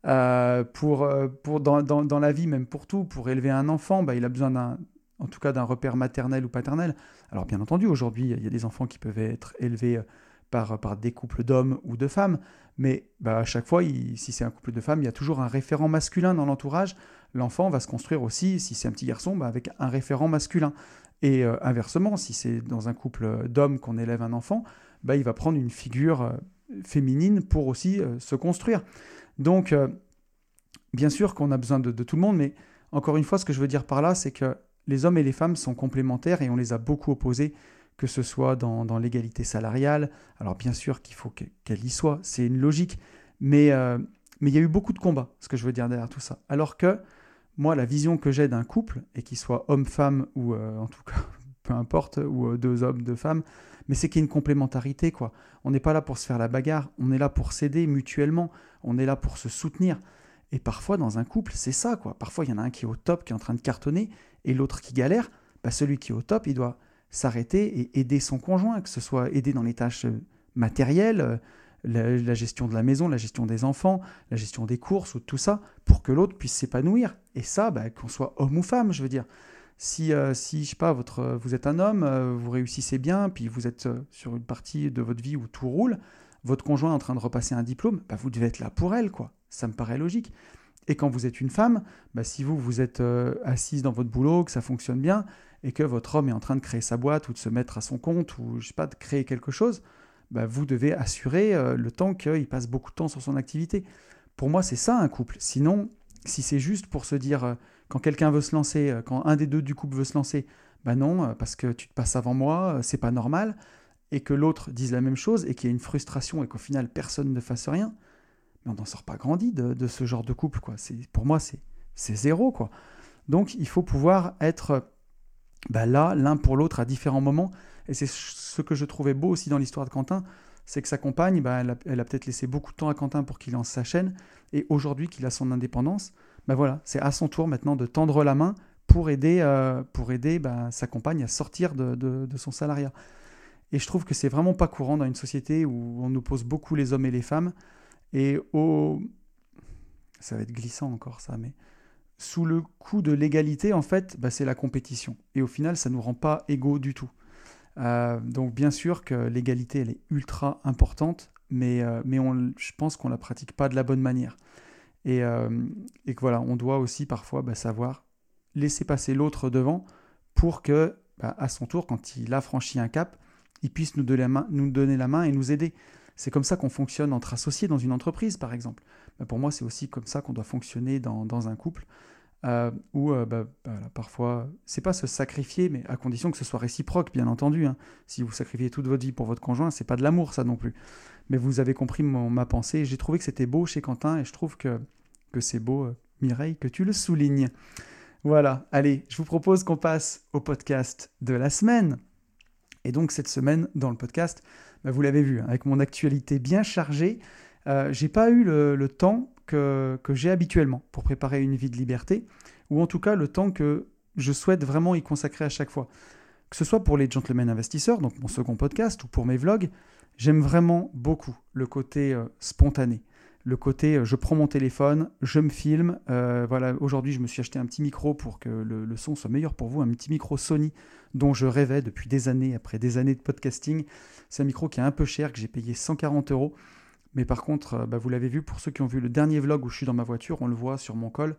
Euh, pour, euh, dans, la vie, même pour tout, pour élever un enfant, bah, il a besoin d'un, en tout cas d'un repère maternel ou paternel. Alors bien entendu, aujourd'hui, il y a des enfants qui peuvent être élevés par, par des couples d'hommes ou de femmes, mais bah, à chaque fois, si c'est un couple de femmes, il y a toujours un référent masculin dans l'entourage l'enfant va se construire aussi, si c'est un petit garçon, bah, avec un référent masculin. Et inversement, si c'est dans un couple d'hommes qu'on élève un enfant, bah, il va prendre une figure euh, féminine pour aussi euh, se construire. Donc, bien sûr qu'on a besoin de, tout le monde, mais encore une fois, ce que je veux dire par là, c'est que les hommes et les femmes sont complémentaires et on les a beaucoup opposés, que ce soit dans, l'égalité salariale. Alors bien sûr qu'il faut qu'elle y soit, c'est une logique, mais il y a eu beaucoup de combats, ce que je veux dire derrière tout ça. Alors que moi, la vision que j'ai d'un couple, et qu'il soit homme-femme, ou euh, en tout cas, peu importe, ou euh, deux hommes, deux femmes, mais c'est qu'il y a une complémentarité, quoi. On n'est pas là pour se faire la bagarre, on est là pour s'aider mutuellement, on est là pour se soutenir. Et parfois, dans un couple, c'est ça, quoi. Parfois, il y en a un qui est au top, qui est en train de cartonner, et l'autre qui galère. Bah, celui qui est au top, il doit s'arrêter et aider son conjoint, que ce soit aider dans les tâches euh, matérielles, la, gestion de la maison, la gestion des enfants, la gestion des courses ou tout ça, pour que l'autre puisse s'épanouir. Et ça, bah, qu'on soit homme ou femme, je veux dire. Si, euh, si je sais pas, votre, vous êtes un homme, euh, vous réussissez bien, puis vous êtes euh, sur une partie de votre vie où tout roule, votre conjoint est en train de repasser un diplôme, bah, vous devez être là pour elle, quoi. Ça me paraît logique. Et quand vous êtes une femme, bah, si vous, vous êtes assise dans votre boulot, que ça fonctionne bien, et que votre homme est en train de créer sa boîte ou de se mettre à son compte, ou je sais pas, de créer quelque chose, bah, vous devez assurer euh, le temps qu'il passe beaucoup de temps sur son activité. Pour moi, c'est ça un couple. Sinon, si c'est juste pour se dire, euh, quand quelqu'un veut se lancer, euh, quand un des deux du couple veut se lancer, bah non, parce que tu te passes avant moi, c'est pas normal, et que l'autre dise la même chose, et qu'il y ait une frustration, et qu'au final, personne ne fasse rien, mais on n'en sort pas grandi de, ce genre de couple. Quoi. Pour moi, c'est zéro. Quoi. Donc, il faut pouvoir être bah, là, l'un pour l'autre, à différents moments, et c'est ce que je trouvais beau aussi dans l'histoire de Quentin, c'est que sa compagne, bah, elle a, peut-être laissé beaucoup de temps à Quentin pour qu'il lance sa chaîne, et aujourd'hui qu'il a son indépendance, bah voilà, c'est à son tour maintenant de tendre la main pour aider, euh, pour aider bah, sa compagne à sortir de, son salariat. Et je trouve que c'est vraiment pas courant dans une société où on oppose beaucoup les hommes et les femmes, et au... Ça va être glissant encore ça, mais sous le coup de l'égalité, en fait, bah, c'est la compétition. Et au final, ça ne nous rend pas égaux du tout. Euh, donc bien sûr que l'égalité, elle est ultra importante, mais, euh, je pense qu'on ne la pratique pas de la bonne manière. Et, euh, voilà, on doit aussi parfois bah, savoir laisser passer l'autre devant pour que, bah, à son tour, quand il a franchi un cap, il puisse nous donner la main, et nous aider. C'est comme ça qu'on fonctionne entre associés dans une entreprise, par exemple. Bah, pour moi, c'est aussi comme ça qu'on doit fonctionner dans, un couple. Euh, où euh, bah, parfois, c'est pas se sacrifier, mais à condition que ce soit réciproque, bien entendu. Hein. Si vous sacrifiez toute votre vie pour votre conjoint, c'est pas de l'amour, ça non plus. Mais vous avez compris ma pensée. J'ai trouvé que c'était beau chez Quentin, et je trouve que, c'est beau, euh, Mireille, que tu le soulignes. Voilà, allez, je vous propose qu'on passe au podcast de la semaine. Et donc cette semaine, dans le podcast, bah, vous l'avez vu, hein, avec mon actualité bien chargée, j'ai pas eu le, le temps que, que j'ai habituellement pour préparer une vie de liberté, ou en tout cas le temps que je souhaite vraiment y consacrer à chaque fois. Que ce soit pour les gentlemen investisseurs, donc mon second podcast, ou pour mes vlogs, j'aime vraiment beaucoup le côté euh, spontané. Le côté, euh, je prends mon téléphone, je me filme. Euh, voilà, aujourd'hui, je me suis acheté un petit micro pour que le, son soit meilleur pour vous, un petit micro Sony dont je rêvais depuis des années, après des années de podcasting. C'est un micro qui est un peu cher, que j'ai payé 140 euros. Mais par contre, bah, vous l'avez vu, pour ceux qui ont vu le dernier vlog où je suis dans ma voiture, on le voit sur mon col.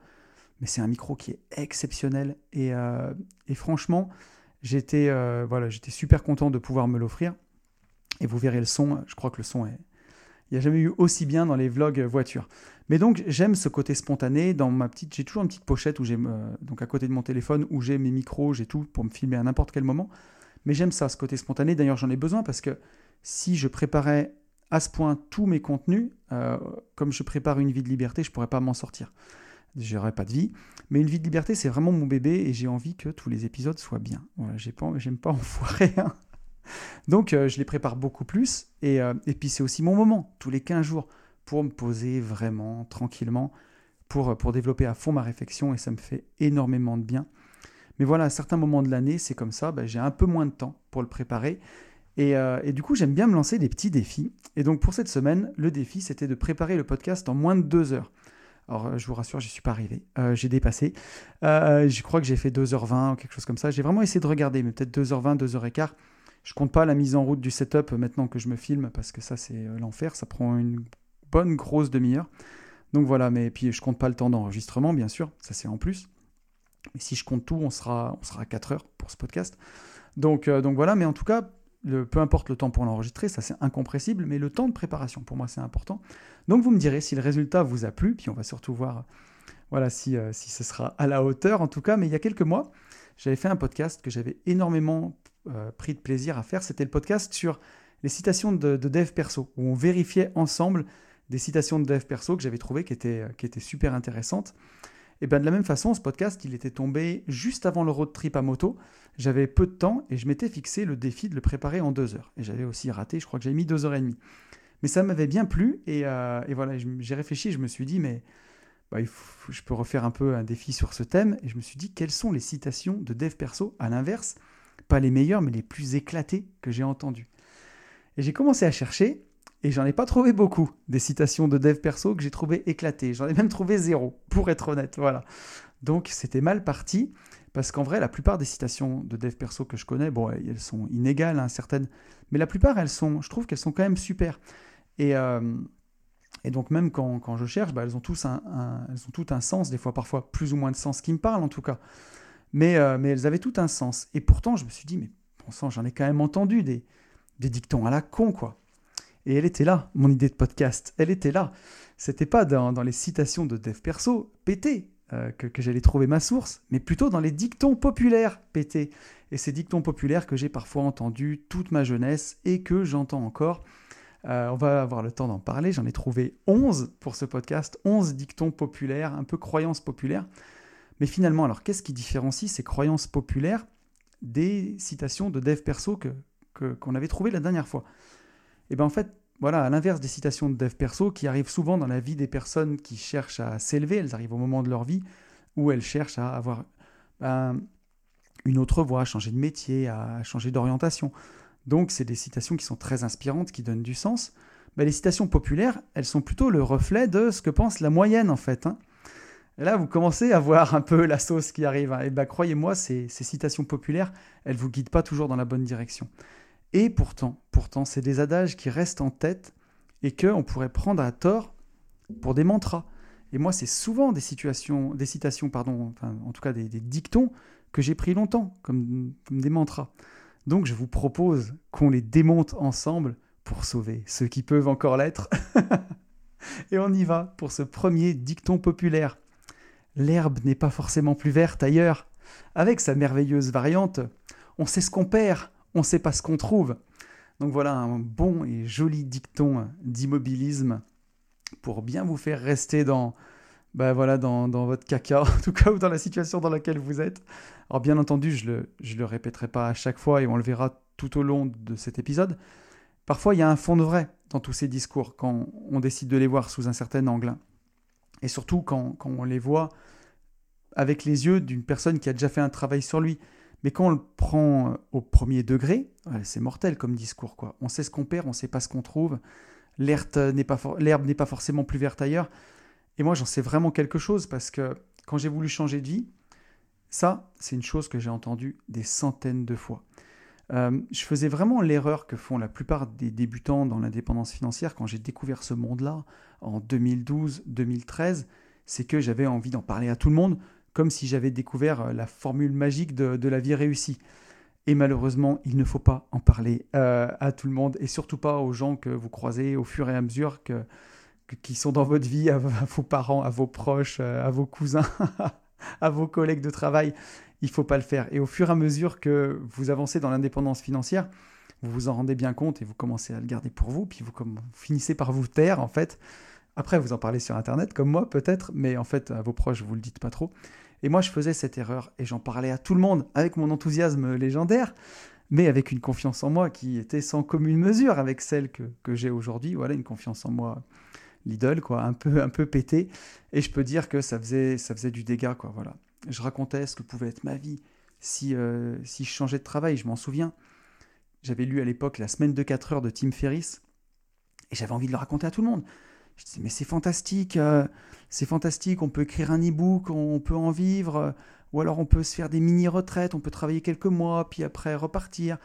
Mais c'est un micro qui est exceptionnel. Et, franchement, J'étais voilà, j'étais super content de pouvoir me l'offrir. Et vous verrez le son, je crois que le son est... Il n'y a jamais eu aussi bien dans les vlogs voiture. Mais donc j'aime ce côté spontané. Dans ma petite, j'ai toujours une petite pochette où j'ai euh, donc à côté de mon téléphone où j'ai mes micros, j'ai tout pour me filmer à n'importe quel moment. Mais j'aime ça, ce côté spontané. D'ailleurs, j'en ai besoin parce que si je préparais à ce point tous mes contenus, euh, comme je prépare une vie de liberté, je pourrais pas m'en sortir j'aurais pas de vie. Mais une vie de liberté, c'est vraiment mon bébé et j'ai envie que tous les épisodes soient bien. Voilà, j'ai pas, j'aime pas enfoirer. Hein. Donc euh, je les prépare beaucoup plus et, euh, et puis c'est aussi mon moment, tous les 15 jours, pour me poser vraiment tranquillement, pour, pour développer à fond ma réflexion et ça me fait énormément de bien. Mais voilà, à certains moments de l'année, c'est comme ça, ben, j'ai un peu moins de temps pour le préparer. Et, euh, et, du coup, j'aime bien me lancer des petits défis. Et donc pour cette semaine, le défi, c'était de préparer le podcast en moins de deux heures. Alors, euh, je vous rassure, je suis pas arrivé. Euh, j'ai dépassé. Euh, je crois que j'ai fait 2h20 ou quelque chose comme ça. J'ai vraiment essayé de regarder, mais peut-être 2h20, 2h15. Je compte pas la mise en route du setup maintenant que je me filme, parce que ça, c'est l'enfer. Ça prend une bonne grosse demi-heure. Donc voilà, mais puis je compte pas le temps d'enregistrement, bien sûr. Ça, c'est en plus. Mais si je compte tout, on sera, à 4 heures pour ce podcast. Donc, donc voilà, mais en tout cas, peu importe le temps pour l'enregistrer, ça c'est incompressible, mais le temps de préparation, pour moi, c'est important. Donc vous me direz si le résultat vous a plu, puis on va surtout voir voilà, si, euh, si ce sera à la hauteur en tout cas. Mais il y a quelques mois, j'avais fait un podcast que j'avais énormément euh, pris de plaisir à faire. C'était le podcast sur les citations de, dev perso, où on vérifiait ensemble des citations de dev perso que j'avais trouvées qui étaient, qui étaient super intéressantes. Et bien de la même façon, ce podcast, il était tombé juste avant le road trip à moto. J'avais peu de temps et je m'étais fixé le défi de le préparer en deux heures. Et j'avais aussi raté, je crois que j'avais mis deux heures et demie. Mais ça m'avait bien plu et, euh, voilà, j'ai réfléchi, je me suis dit, mais bah, je peux refaire un peu un défi sur ce thème. Et je me suis dit, quelles sont les citations de dev perso à l'inverse? Pas les meilleures, mais les plus éclatées que j'ai entendues. Et j'ai commencé à chercher et j'en ai pas trouvé beaucoup des citations de dev perso que j'ai trouvé éclatées. J'en ai même trouvé zéro, pour être honnête. Voilà. Donc c'était mal parti, parce qu'en vrai, la plupart des citations de dev perso que je connais, bon, elles sont inégales, hein, certaines, mais la plupart, elles sont, je trouve qu'elles sont quand même super. Et, euh, donc même quand, quand je cherche, bah, elles, ont tous un, elles ont tout un sens, des fois parfois plus ou moins de sens qui me parle en tout cas. Mais, euh, mais elles avaient tout un sens. Et pourtant, je me suis dit, mais bon sang, j'en ai quand même entendu des, des dictons à la con, quoi. Et elle était là, mon idée de podcast. Elle était là. C'était pas dans, les citations de dev perso pété euh, que, j'allais trouver ma source, mais plutôt dans les dictons populaires pété. Et ces dictons populaires que j'ai parfois entendus toute ma jeunesse et que j'entends encore. Euh, on va avoir le temps d'en parler. J'en ai trouvé 11 pour ce podcast, 11 dictons populaires, un peu croyances populaires. Mais finalement, alors qu'est-ce qui différencie ces croyances populaires des citations de dev perso qu'on avait trouvées la dernière fois? Et bien en fait, voilà, à l'inverse des citations de dev perso qui arrivent souvent dans la vie des personnes qui cherchent à s'élever, elles arrivent au moment de leur vie où elles cherchent à avoir ben, une autre voie, à changer de métier, à changer d'orientation. Donc c'est des citations qui sont très inspirantes, qui donnent du sens. Ben, les citations populaires, elles sont plutôt le reflet de ce que pense la moyenne en fait. Hein. Et là, vous commencez à voir un peu la sauce qui arrive. Hein. Et ben, croyez-moi, ces, citations populaires, elles vous guident pas toujours dans la bonne direction. Et pourtant, pourtant, c'est des adages qui restent en tête et qu'on pourrait prendre à tort pour des mantras. Et moi, c'est souvent des situations, des citations, pardon, en tout cas des, dictons que j'ai pris longtemps comme des mantras. Donc, je vous propose qu'on les démonte ensemble pour sauver ceux qui peuvent encore l'être. et on y va pour ce premier dicton populaire. L'herbe n'est pas forcément plus verte ailleurs. Avec sa merveilleuse variante, on sait ce qu'on perd, on sait pas ce qu'on trouve. Donc voilà un bon et joli dicton d'immobilisme pour bien vous faire rester dans, bah voilà, dans, votre caca, en tout cas, ou dans la situation dans laquelle vous êtes. Alors bien entendu, je ne le, le répéterai pas à chaque fois et on le verra tout au long de cet épisode. Parfois, il y a un fond de vrai dans tous ces discours quand on décide de les voir sous un certain angle. Et surtout quand, quand on les voit avec les yeux d'une personne qui a déjà fait un travail sur lui. Mais quand on le prend au premier degré, c'est mortel comme discours. Quoi. On sait ce qu'on perd, on sait pas ce qu'on trouve. L'herbe n'est pas forcément plus verte ailleurs. Et moi, j'en sais vraiment quelque chose parce que quand j'ai voulu changer de vie, ça, c'est une chose que j'ai entendue des centaines de fois. Euh, je faisais vraiment l'erreur que font la plupart des débutants dans l'indépendance financière quand j'ai découvert ce monde-là en 2012-2013, c'est que j'avais envie d'en parler à tout le monde, comme si j'avais découvert euh, la formule magique de, la vie réussie. Et malheureusement, il ne faut pas en parler euh, à tout le monde, et surtout pas aux gens que vous croisez au fur et à mesure qui sont dans votre vie, à, vos parents, à vos proches, à vos cousins, à vos collègues de travail il faut pas le faire. Et au fur et à mesure que vous avancez dans l'indépendance financière, vous vous en rendez bien compte et vous commencez à le garder pour vous, puis vous, finissez par vous taire en fait. Après, vous en parlez sur Internet, comme moi peut-être, mais en fait, à vos proches, vous le dites pas trop. Et moi, je faisais cette erreur et j'en parlais à tout le monde avec mon enthousiasme légendaire, mais avec une confiance en moi qui était sans commune mesure avec celle que, que j'ai aujourd'hui. Voilà, une confiance en moi l'idole, quoi, un peu, un peu pété. Et je peux dire que ça faisait, ça faisait du dégât, quoi, voilà je racontais ce que pouvait être ma vie si, euh, si je changeais de travail, je m'en souviens. J'avais lu à l'époque La semaine de 4 heures de Tim Ferriss et j'avais envie de le raconter à tout le monde. Je disais, mais c'est fantastique, euh, c'est fantastique, on peut écrire un e-book, on peut en vivre, euh, ou alors on peut se faire des mini-retraites, on peut travailler quelques mois, puis après repartir.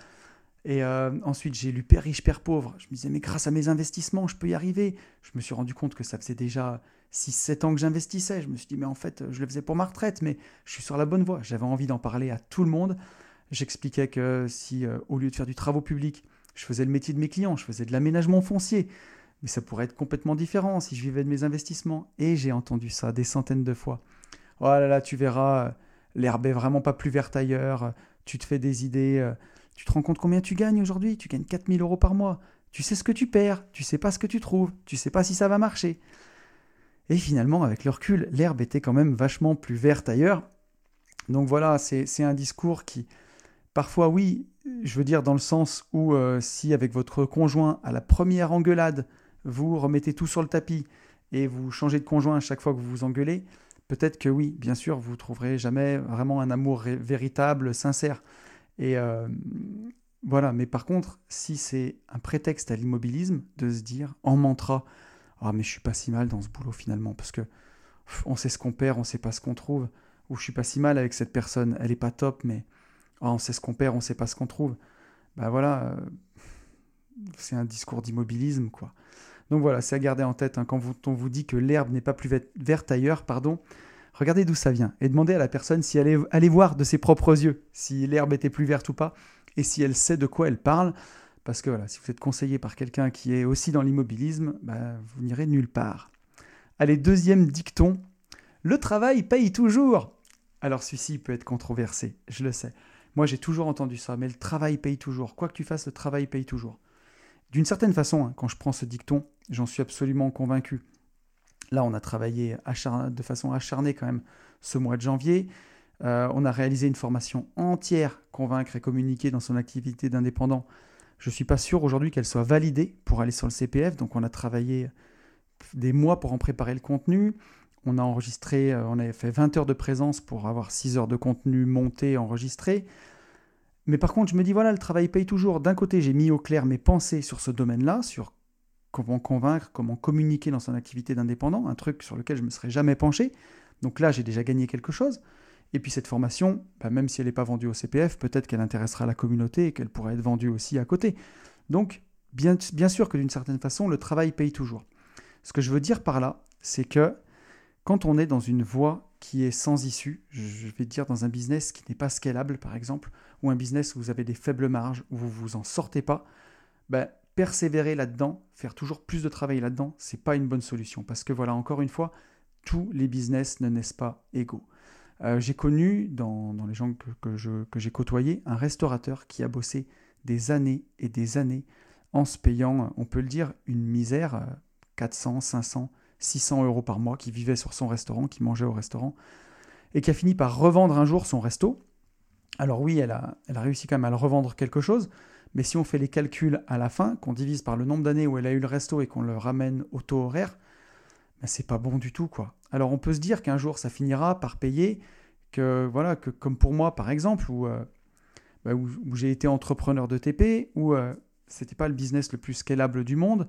Et ensuite, j'ai lu Père riche, Père pauvre. Je me disais, mais grâce à mes investissements, je peux y arriver. Je me suis rendu compte que ça faisait déjà 6-7 ans que j'investissais. Je me suis dit, mais en fait, je le faisais pour ma retraite, mais je suis sur la bonne voie. J'avais envie d'en parler à tout le monde. J'expliquais que si, euh, au lieu de faire du travaux public, je faisais le métier de mes clients, je faisais de l'aménagement foncier, mais ça pourrait être complètement différent si je vivais de mes investissements. Et j'ai entendu ça des centaines de fois. Oh là là, tu verras, l'herbe est vraiment pas plus verte ailleurs, tu te fais des idées, euh, tu te rends compte combien tu gagnes aujourd'hui? Tu gagnes 4000 euros par mois. Tu sais ce que tu perds, tu sais pas ce que tu trouves, tu sais pas si ça va marcher. Et finalement, avec le recul, l'herbe était quand même vachement plus verte ailleurs. Donc voilà, c'est un discours qui, parfois oui, je veux dire dans le sens où euh, si avec votre conjoint, à la première engueulade, vous remettez tout sur le tapis et vous changez de conjoint à chaque fois que vous vous engueulez, peut-être que oui, bien sûr, vous trouverez jamais vraiment un amour véritable, sincère. Et euh, voilà, mais par contre, si c'est un prétexte à l'immobilisme, de se dire en mantra, ah mais je suis pas si mal dans ce boulot finalement parce que on sait ce qu'on perd, on sait pas ce qu'on trouve ou je suis pas si mal avec cette personne, elle est pas top mais ah, on sait ce qu'on perd, on sait pas ce qu'on trouve. Bah voilà, euh, c'est un discours d'immobilisme quoi. Donc voilà, c'est à garder en tête hein. quand on vous dit que l'herbe n'est pas plus verte ailleurs, pardon. Regardez d'où ça vient et demandez à la personne si elle est allée voir de ses propres yeux si l'herbe était plus verte ou pas et si elle sait de quoi elle parle. Parce que voilà, si vous êtes conseillé par quelqu'un qui est aussi dans l'immobilisme, bah, vous n'irez nulle part. Allez, deuxième dicton. Le travail paye toujours. Alors celui-ci peut être controversé, je le sais. Moi j'ai toujours entendu ça, mais le travail paye toujours. Quoi que tu fasses, le travail paye toujours. D'une certaine façon, hein, quand je prends ce dicton, j'en suis absolument convaincu. Là, on a travaillé de façon acharnée quand même ce mois de janvier. Euh, on a réalisé une formation entière, convaincre et communiquer dans son activité d'indépendant je ne suis pas sûr aujourd'hui qu'elle soit validée pour aller sur le CPF. Donc on a travaillé des mois pour en préparer le contenu. On a enregistré, euh, on avait fait 20 heures de présence pour avoir 6 heures de contenu monté, enregistré. Mais par contre, je me dis, voilà, le travail paye toujours. D'un côté, j'ai mis au clair mes pensées sur ce domaine-là, sur comment convaincre, comment communiquer dans son activité d'indépendant, un truc sur lequel je ne me serais jamais penché. Donc là, j'ai déjà gagné quelque chose. Et puis cette formation, bah, même si elle n'est pas vendue au CPF, peut-être qu'elle intéressera la communauté et qu'elle pourrait être vendue aussi à côté. Donc, bien, sûr que d'une certaine façon, le travail paye toujours. Ce que je veux dire par là, c'est que quand on est dans une voie qui est sans issue, je vais dire dans un business qui n'est pas scalable par exemple, ou un business où vous avez des faibles marges, où vous vous en sortez pas, ben, persévérer là-dedans, faire toujours plus de travail là-dedans, c'est pas une bonne solution. Parce que voilà, encore une fois, tous les business ne naissent pas égaux. Euh, j'ai connu, dans, les gens que, j'ai côtoyés, un restaurateur qui a bossé des années et des années en se payant, on peut le dire, une misère, 400, 500, 600 euros par mois, qui vivait sur son restaurant, qui mangeait au restaurant, et qui a fini par revendre un jour son resto. Alors oui, elle a, elle a réussi quand même à le revendre quelque chose, mais si on fait les calculs à la fin, qu'on divise par le nombre d'années où elle a eu le resto et qu'on le ramène au taux horaire, ben, c'est pas bon du tout, quoi. Alors on peut se dire qu'un jour ça finira par payer, que voilà, que comme pour moi par exemple, où, euh, ben, où, j'ai été entrepreneur de TP, où euh, c'était pas le business le plus scalable du monde,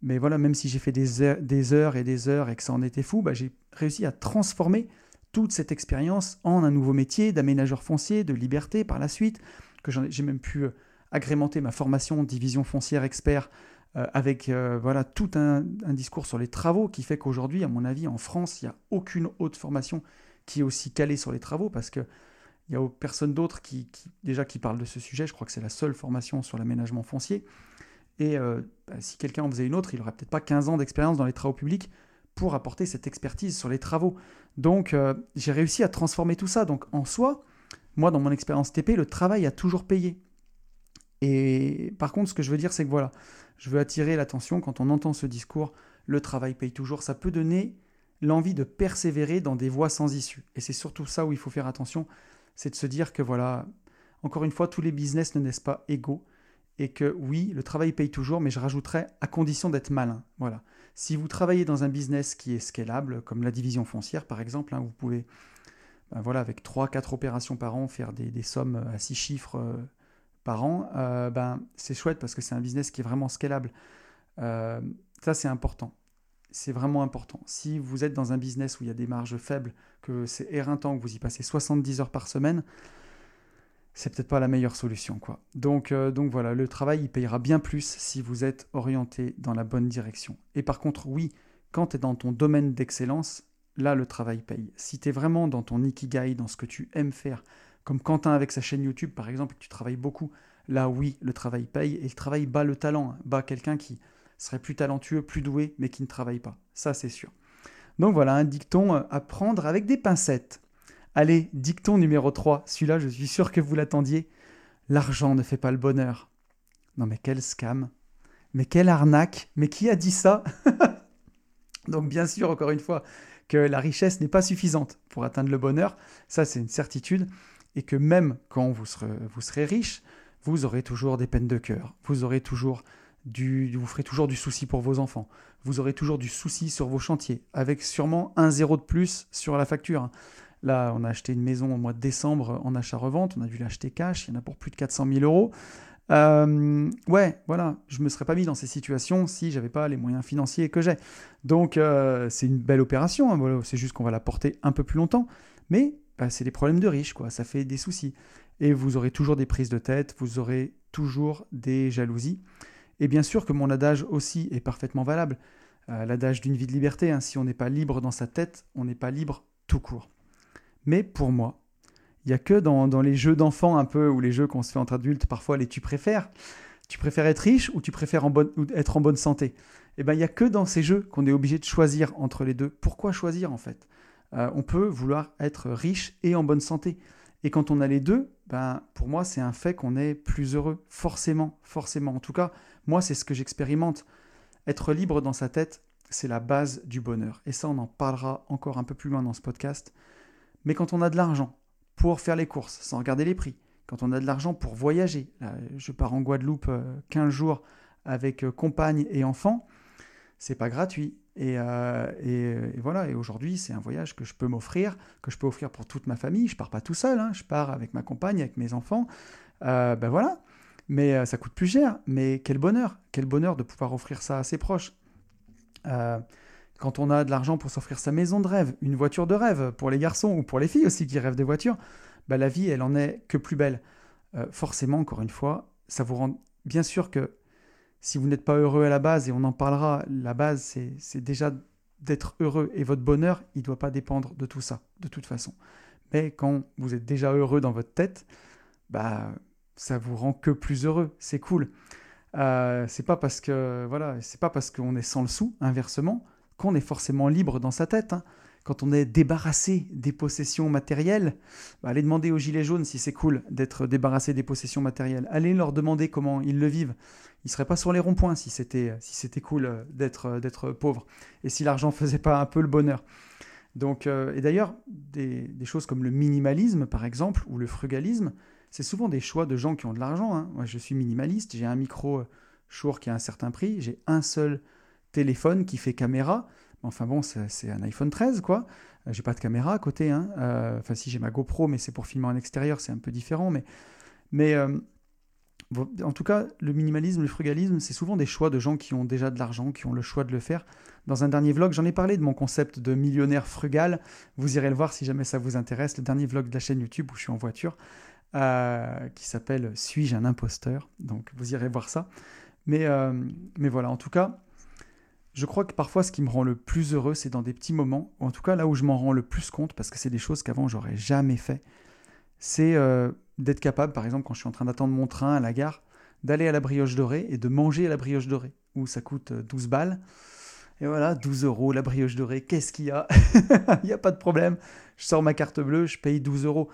mais voilà, même si j'ai fait des heures, des heures, et des heures et que ça en était fou, ben, j'ai réussi à transformer toute cette expérience en un nouveau métier d'aménageur foncier, de liberté par la suite, que j'ai même pu euh, agrémenter ma formation division foncière expert euh, avec euh, voilà tout un, discours sur les travaux qui fait qu'aujourd'hui, à mon avis, en France, il n'y a aucune autre formation qui est aussi calée sur les travaux parce que il n'y a personne d'autre qui, déjà qui parle de ce sujet. Je crois que c'est la seule formation sur l'aménagement foncier. Et bah, si quelqu'un en faisait une autre, il n'aurait peut-être pas 15 ans d'expérience dans les travaux publics pour apporter cette expertise sur les travaux. Donc euh, j'ai réussi à transformer tout ça. Donc en soi, moi dans mon expérience TP, le travail a toujours payé. Et par contre, ce que je veux dire, c'est que voilà, je veux attirer l'attention quand on entend ce discours, le travail paye toujours, ça peut donner l'envie de persévérer dans des voies sans issue. Et c'est surtout ça où il faut faire attention, c'est de se dire que voilà, encore une fois, tous les business ne naissent pas égaux et que oui, le travail paye toujours, mais je rajouterais à condition d'être malin. Voilà. Si vous travaillez dans un business qui est scalable, comme la division foncière par exemple, hein, vous pouvez, ben voilà, avec 3-4 opérations par an, faire des, sommes à 6 chiffres euh, par an, euh, ben, c'est chouette parce que c'est un business qui est vraiment scalable. Euh, ça, c'est important. C'est vraiment important. Si vous êtes dans un business où il y a des marges faibles, que c'est éreintant, que vous y passez 70 heures par semaine, c'est peut-être pas la meilleure solution. quoi. Donc, euh, donc voilà, le travail, il payera bien plus si vous êtes orienté dans la bonne direction. Et par contre, oui, quand tu es dans ton domaine d'excellence, là, le travail paye. Si tu es vraiment dans ton ikigai, dans ce que tu aimes faire, comme Quentin avec sa chaîne YouTube, par exemple, tu travailles beaucoup, là, oui, le travail paye. Et le travail bat le talent, hein. bat quelqu'un qui serait plus talentueux, plus doué, mais qui ne travaille pas. Ça, c'est sûr. Donc voilà, un dicton euh, à prendre avec des pincettes. Allez, dicton numéro 3. Celui-là, je suis sûr que vous l'attendiez. L'argent ne fait pas le bonheur. Non mais quel scam. Mais quelle arnaque. Mais qui a dit ça? Donc bien sûr, encore une fois, que la richesse n'est pas suffisante pour atteindre le bonheur. Ça, c'est une certitude. Et que même quand vous serez, riche, vous aurez toujours des peines de cœur. Vous aurez toujours du, vous ferez toujours du souci pour vos enfants. Vous aurez toujours du souci sur vos chantiers, avec sûrement un zéro de plus sur la facture. Là, on a acheté une maison au mois de décembre en achat-revente, on a dû l'acheter cash, il y en a pour plus de 400 000 euros. Euh, ouais, voilà, je me serais pas mis dans ces situations si j'avais pas les moyens financiers que j'ai. Donc euh, c'est une belle opération, hein, c'est juste qu'on va la porter un peu plus longtemps, mais bah, c'est des problèmes de riches, quoi. Ça fait des soucis. Et vous aurez toujours des prises de tête, vous aurez toujours des jalousies. Et bien sûr que mon adage aussi est parfaitement valable. Euh, l'adage d'une vie de liberté, hein. si on n'est pas libre dans sa tête, on n'est pas libre tout court. Mais pour moi, il n'y a que dans, les jeux d'enfants un peu, ou les jeux qu'on se fait entre adultes, parfois les tu préfères. Tu préfères être riche ou tu préfères être en bonne santé? Eh bien, il n'y a que dans ces jeux qu'on est obligé de choisir entre les deux. Pourquoi choisir en fait? Euh, On peut vouloir être riche et en bonne santé. Et quand on a les deux, ben, pour moi, c'est un fait qu'on est plus heureux. Forcément, forcément. En tout cas, moi, c'est ce que j'expérimente. Être libre dans sa tête, c'est la base du bonheur. Et ça, on en parlera encore un peu plus loin dans ce podcast. Mais quand on a de l'argent pour faire les courses sans regarder les prix, quand on a de l'argent pour voyager, je pars en Guadeloupe 15 euh, jours avec euh, compagne et enfants, c'est pas gratuit. Euh, et, voilà, et aujourd'hui, c'est un voyage que je peux m'offrir, que je peux offrir pour toute ma famille. Je pars pas tout seul, hein. je pars avec ma compagne, avec mes enfants. ben voilà, mais ça coûte plus cher. Mais quel bonheur, quel bonheur de pouvoir offrir ça à ses proches. Quand on a de l'argent pour s'offrir sa maison de rêve, une voiture de rêve pour les garçons ou pour les filles aussi qui rêvent des voitures, bah la vie, elle en est que plus belle. Euh, forcément, encore une fois, ça vous rend bien sûr que si vous n'êtes pas heureux à la base, et on en parlera, la base, c'est déjà d'être heureux. Et votre bonheur, il ne doit pas dépendre de tout ça, de toute façon. Mais quand vous êtes déjà heureux dans votre tête, bah, ça vous rend que plus heureux. C'est cool. Euh, c'est pas parce que voilà, c'est pas parce qu'on est sans le sou, inversement, qu'on est forcément libre dans sa tête. Hein. Quand on est débarrassé des possessions matérielles, bah, allez demander aux Gilets jaunes si c'est cool d'être débarrassé des possessions matérielles. Allez leur demander comment ils le vivent. Ils ne seraient pas sur les ronds-points si c'était si c'était cool euh, d'être euh, d'être pauvre et si l'argent faisait pas un peu le bonheur. Donc, euh, et d'ailleurs, des, choses comme le minimalisme, par exemple, ou le frugalisme, c'est souvent des choix de gens qui ont de l'argent. Hein. Moi, je suis minimaliste, j'ai un micro Shure qui a un certain prix, j'ai un seul téléphone qui fait caméra, Enfin bon, c'est un iPhone 13, quoi. Euh, j'ai pas de caméra à côté. Hein. Euh, enfin, si j'ai ma GoPro, mais c'est pour filmer en extérieur, c'est un peu différent. Mais, euh, en tout cas, le minimalisme, le frugalisme, c'est souvent des choix de gens qui ont déjà de l'argent, qui ont le choix de le faire. Dans un dernier vlog, j'en ai parlé de mon concept de millionnaire frugal. Vous irez le voir si jamais ça vous intéresse. Le dernier vlog de la chaîne YouTube où je suis en voiture, qui s'appelle Suis-je un imposteur? Donc vous irez voir ça. Mais, mais voilà, en tout cas, je crois que parfois, ce qui me rend le plus heureux, c'est dans des petits moments, ou en tout cas là où je m'en rends le plus compte, parce que c'est des choses qu'avant j'aurais jamais fait, c'est euh, d'être capable, par exemple, quand je suis en train d'attendre mon train à la gare, d'aller à la brioche dorée et de manger à la brioche dorée, où ça coûte 12 euh, balles. Et voilà, 12 euros, la brioche dorée, qu'est-ce qu'il y a? Il n'y a pas de problème. Je sors ma carte bleue, je paye 12 euros.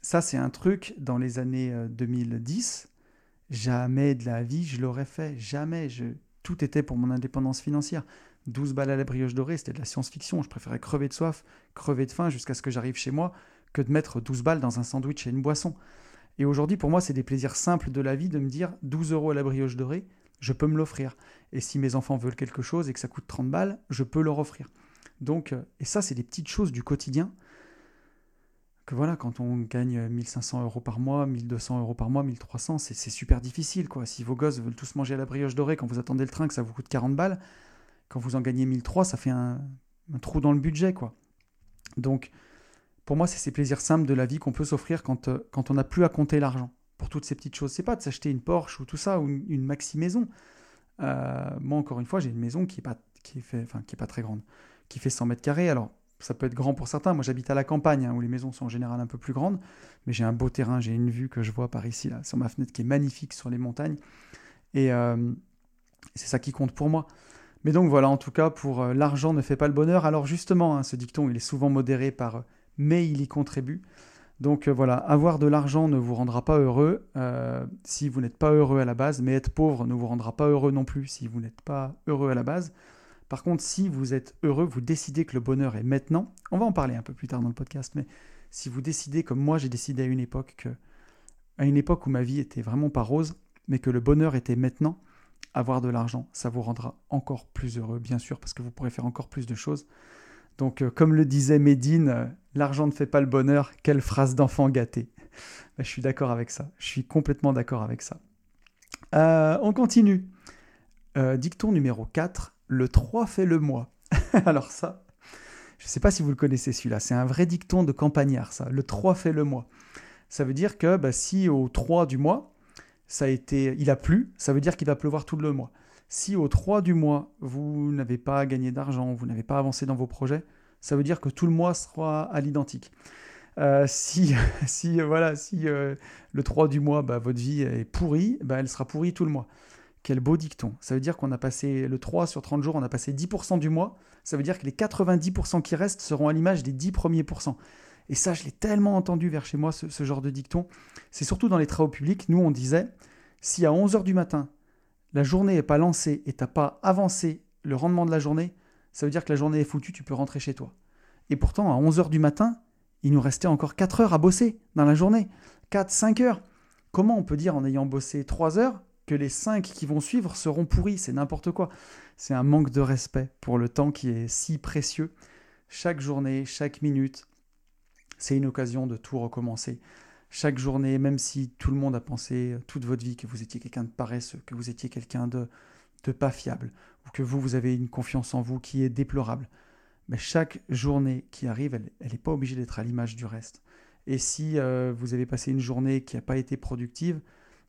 Ça, c'est un truc, dans les années 2010, euh, jamais de la vie je l'aurais fait. Jamais. Je tout était pour mon indépendance financière. 12 balles à la brioche dorée, c'était de la science-fiction. Je préférais crever de soif, crever de faim jusqu'à ce que j'arrive chez moi que de mettre 12 balles dans un sandwich et une boisson. Et aujourd'hui, pour moi, c'est des plaisirs simples de la vie de me dire 12 euros à la brioche dorée, je peux me l'offrir. Et si mes enfants veulent quelque chose et que ça coûte 30 balles, je peux leur offrir. Donc, euh, et ça, c'est des petites choses du quotidien que voilà, quand on gagne 1500 euros par mois, 1200 euros par mois, 1300, c'est super difficile. quoi. Si vos gosses veulent tous manger à la brioche dorée quand vous attendez le train, que ça vous coûte 40 balles, quand vous en gagnez 1300, ça fait un, trou dans le budget. quoi. Donc, pour moi, c'est ces plaisirs simples de la vie qu'on peut s'offrir quand, euh, quand on n'a plus à compter l'argent. Pour toutes ces petites choses. C'est pas de s'acheter une Porsche ou tout ça, ou une, maxi maison. Euh, moi, encore une fois, j'ai une maison qui n'est pas, qui est pas très grande, qui fait 100 mètres carrés. Alors, ça peut être grand pour certains. Moi, j'habite à la campagne, hein, où les maisons sont en général un peu plus grandes, mais j'ai un beau terrain, j'ai une vue que je vois par ici, là, sur ma fenêtre, qui est magnifique sur les montagnes. Et euh, c'est ça qui compte pour moi. Mais donc voilà, en tout cas, pour euh, l'argent ne fait pas le bonheur. Alors justement, hein, ce dicton, il est souvent modéré par euh, mais il y contribue. Donc voilà, avoir de l'argent ne vous rendra pas heureux si vous n'êtes pas heureux à la base, mais être pauvre ne vous rendra pas heureux non plus si vous n'êtes pas heureux à la base. Par contre, si vous êtes heureux, vous décidez que le bonheur est maintenant, on va en parler un peu plus tard dans le podcast, mais si vous décidez comme moi j'ai décidé à une époque que à une époque où ma vie était vraiment pas rose, mais que le bonheur était maintenant, avoir de l'argent, ça vous rendra encore plus heureux, bien sûr, parce que vous pourrez faire encore plus de choses. Donc, euh, comme le disait Médine, euh, l'argent ne fait pas le bonheur, quelle phrase d'enfant gâté. Ben, je suis d'accord avec ça, je suis complètement d'accord avec ça. Euh, on continue. dicton numéro 4, le 3 fait le mois. Alors ça, je ne sais pas si vous le connaissez celui-là, c'est un vrai dicton de campagnard, ça. Le 3 fait le mois. Ça veut dire que bah, si au 3 du mois, ça a été, il a plu, ça veut dire qu'il va pleuvoir tout le mois. Si au 3 du mois, vous n'avez pas gagné d'argent, vous n'avez pas avancé dans vos projets, ça veut dire que tout le mois sera à l'identique. Euh, si, si, voilà, si euh, le 3 du mois, bah, votre vie est pourrie, bah, elle sera pourrie tout le mois. Quel beau dicton. Ça veut dire qu'on a passé le 3 sur 30 jours, on a passé 10% du mois. Ça veut dire que les 90% qui restent seront à l'image des 10 premiers pourcents. Et ça, je l'ai tellement entendu vers chez moi, ce, genre de dicton. C'est surtout dans les travaux publics. Nous, on disait, si à 11h du matin, la journée n'est pas lancée et tu n'as pas avancé le rendement de la journée, ça veut dire que la journée est foutue, tu peux rentrer chez toi. Et pourtant, à 11h du matin, il nous restait encore 4 heures à bosser dans la journée. 4, 5 heures. Comment on peut dire en ayant bossé 3 heures que les cinq qui vont suivre seront pourris, c'est n'importe quoi. C'est un manque de respect pour le temps qui est si précieux. Chaque journée, chaque minute, c'est une occasion de tout recommencer. Chaque journée, même si tout le monde a pensé toute votre vie que vous étiez quelqu'un de paresseux, que vous étiez quelqu'un de, de pas fiable, ou que vous, vous avez une confiance en vous qui est déplorable, mais chaque journée qui arrive, elle n'est pas obligée d'être à l'image du reste. Et si euh, vous avez passé une journée qui n'a pas été productive,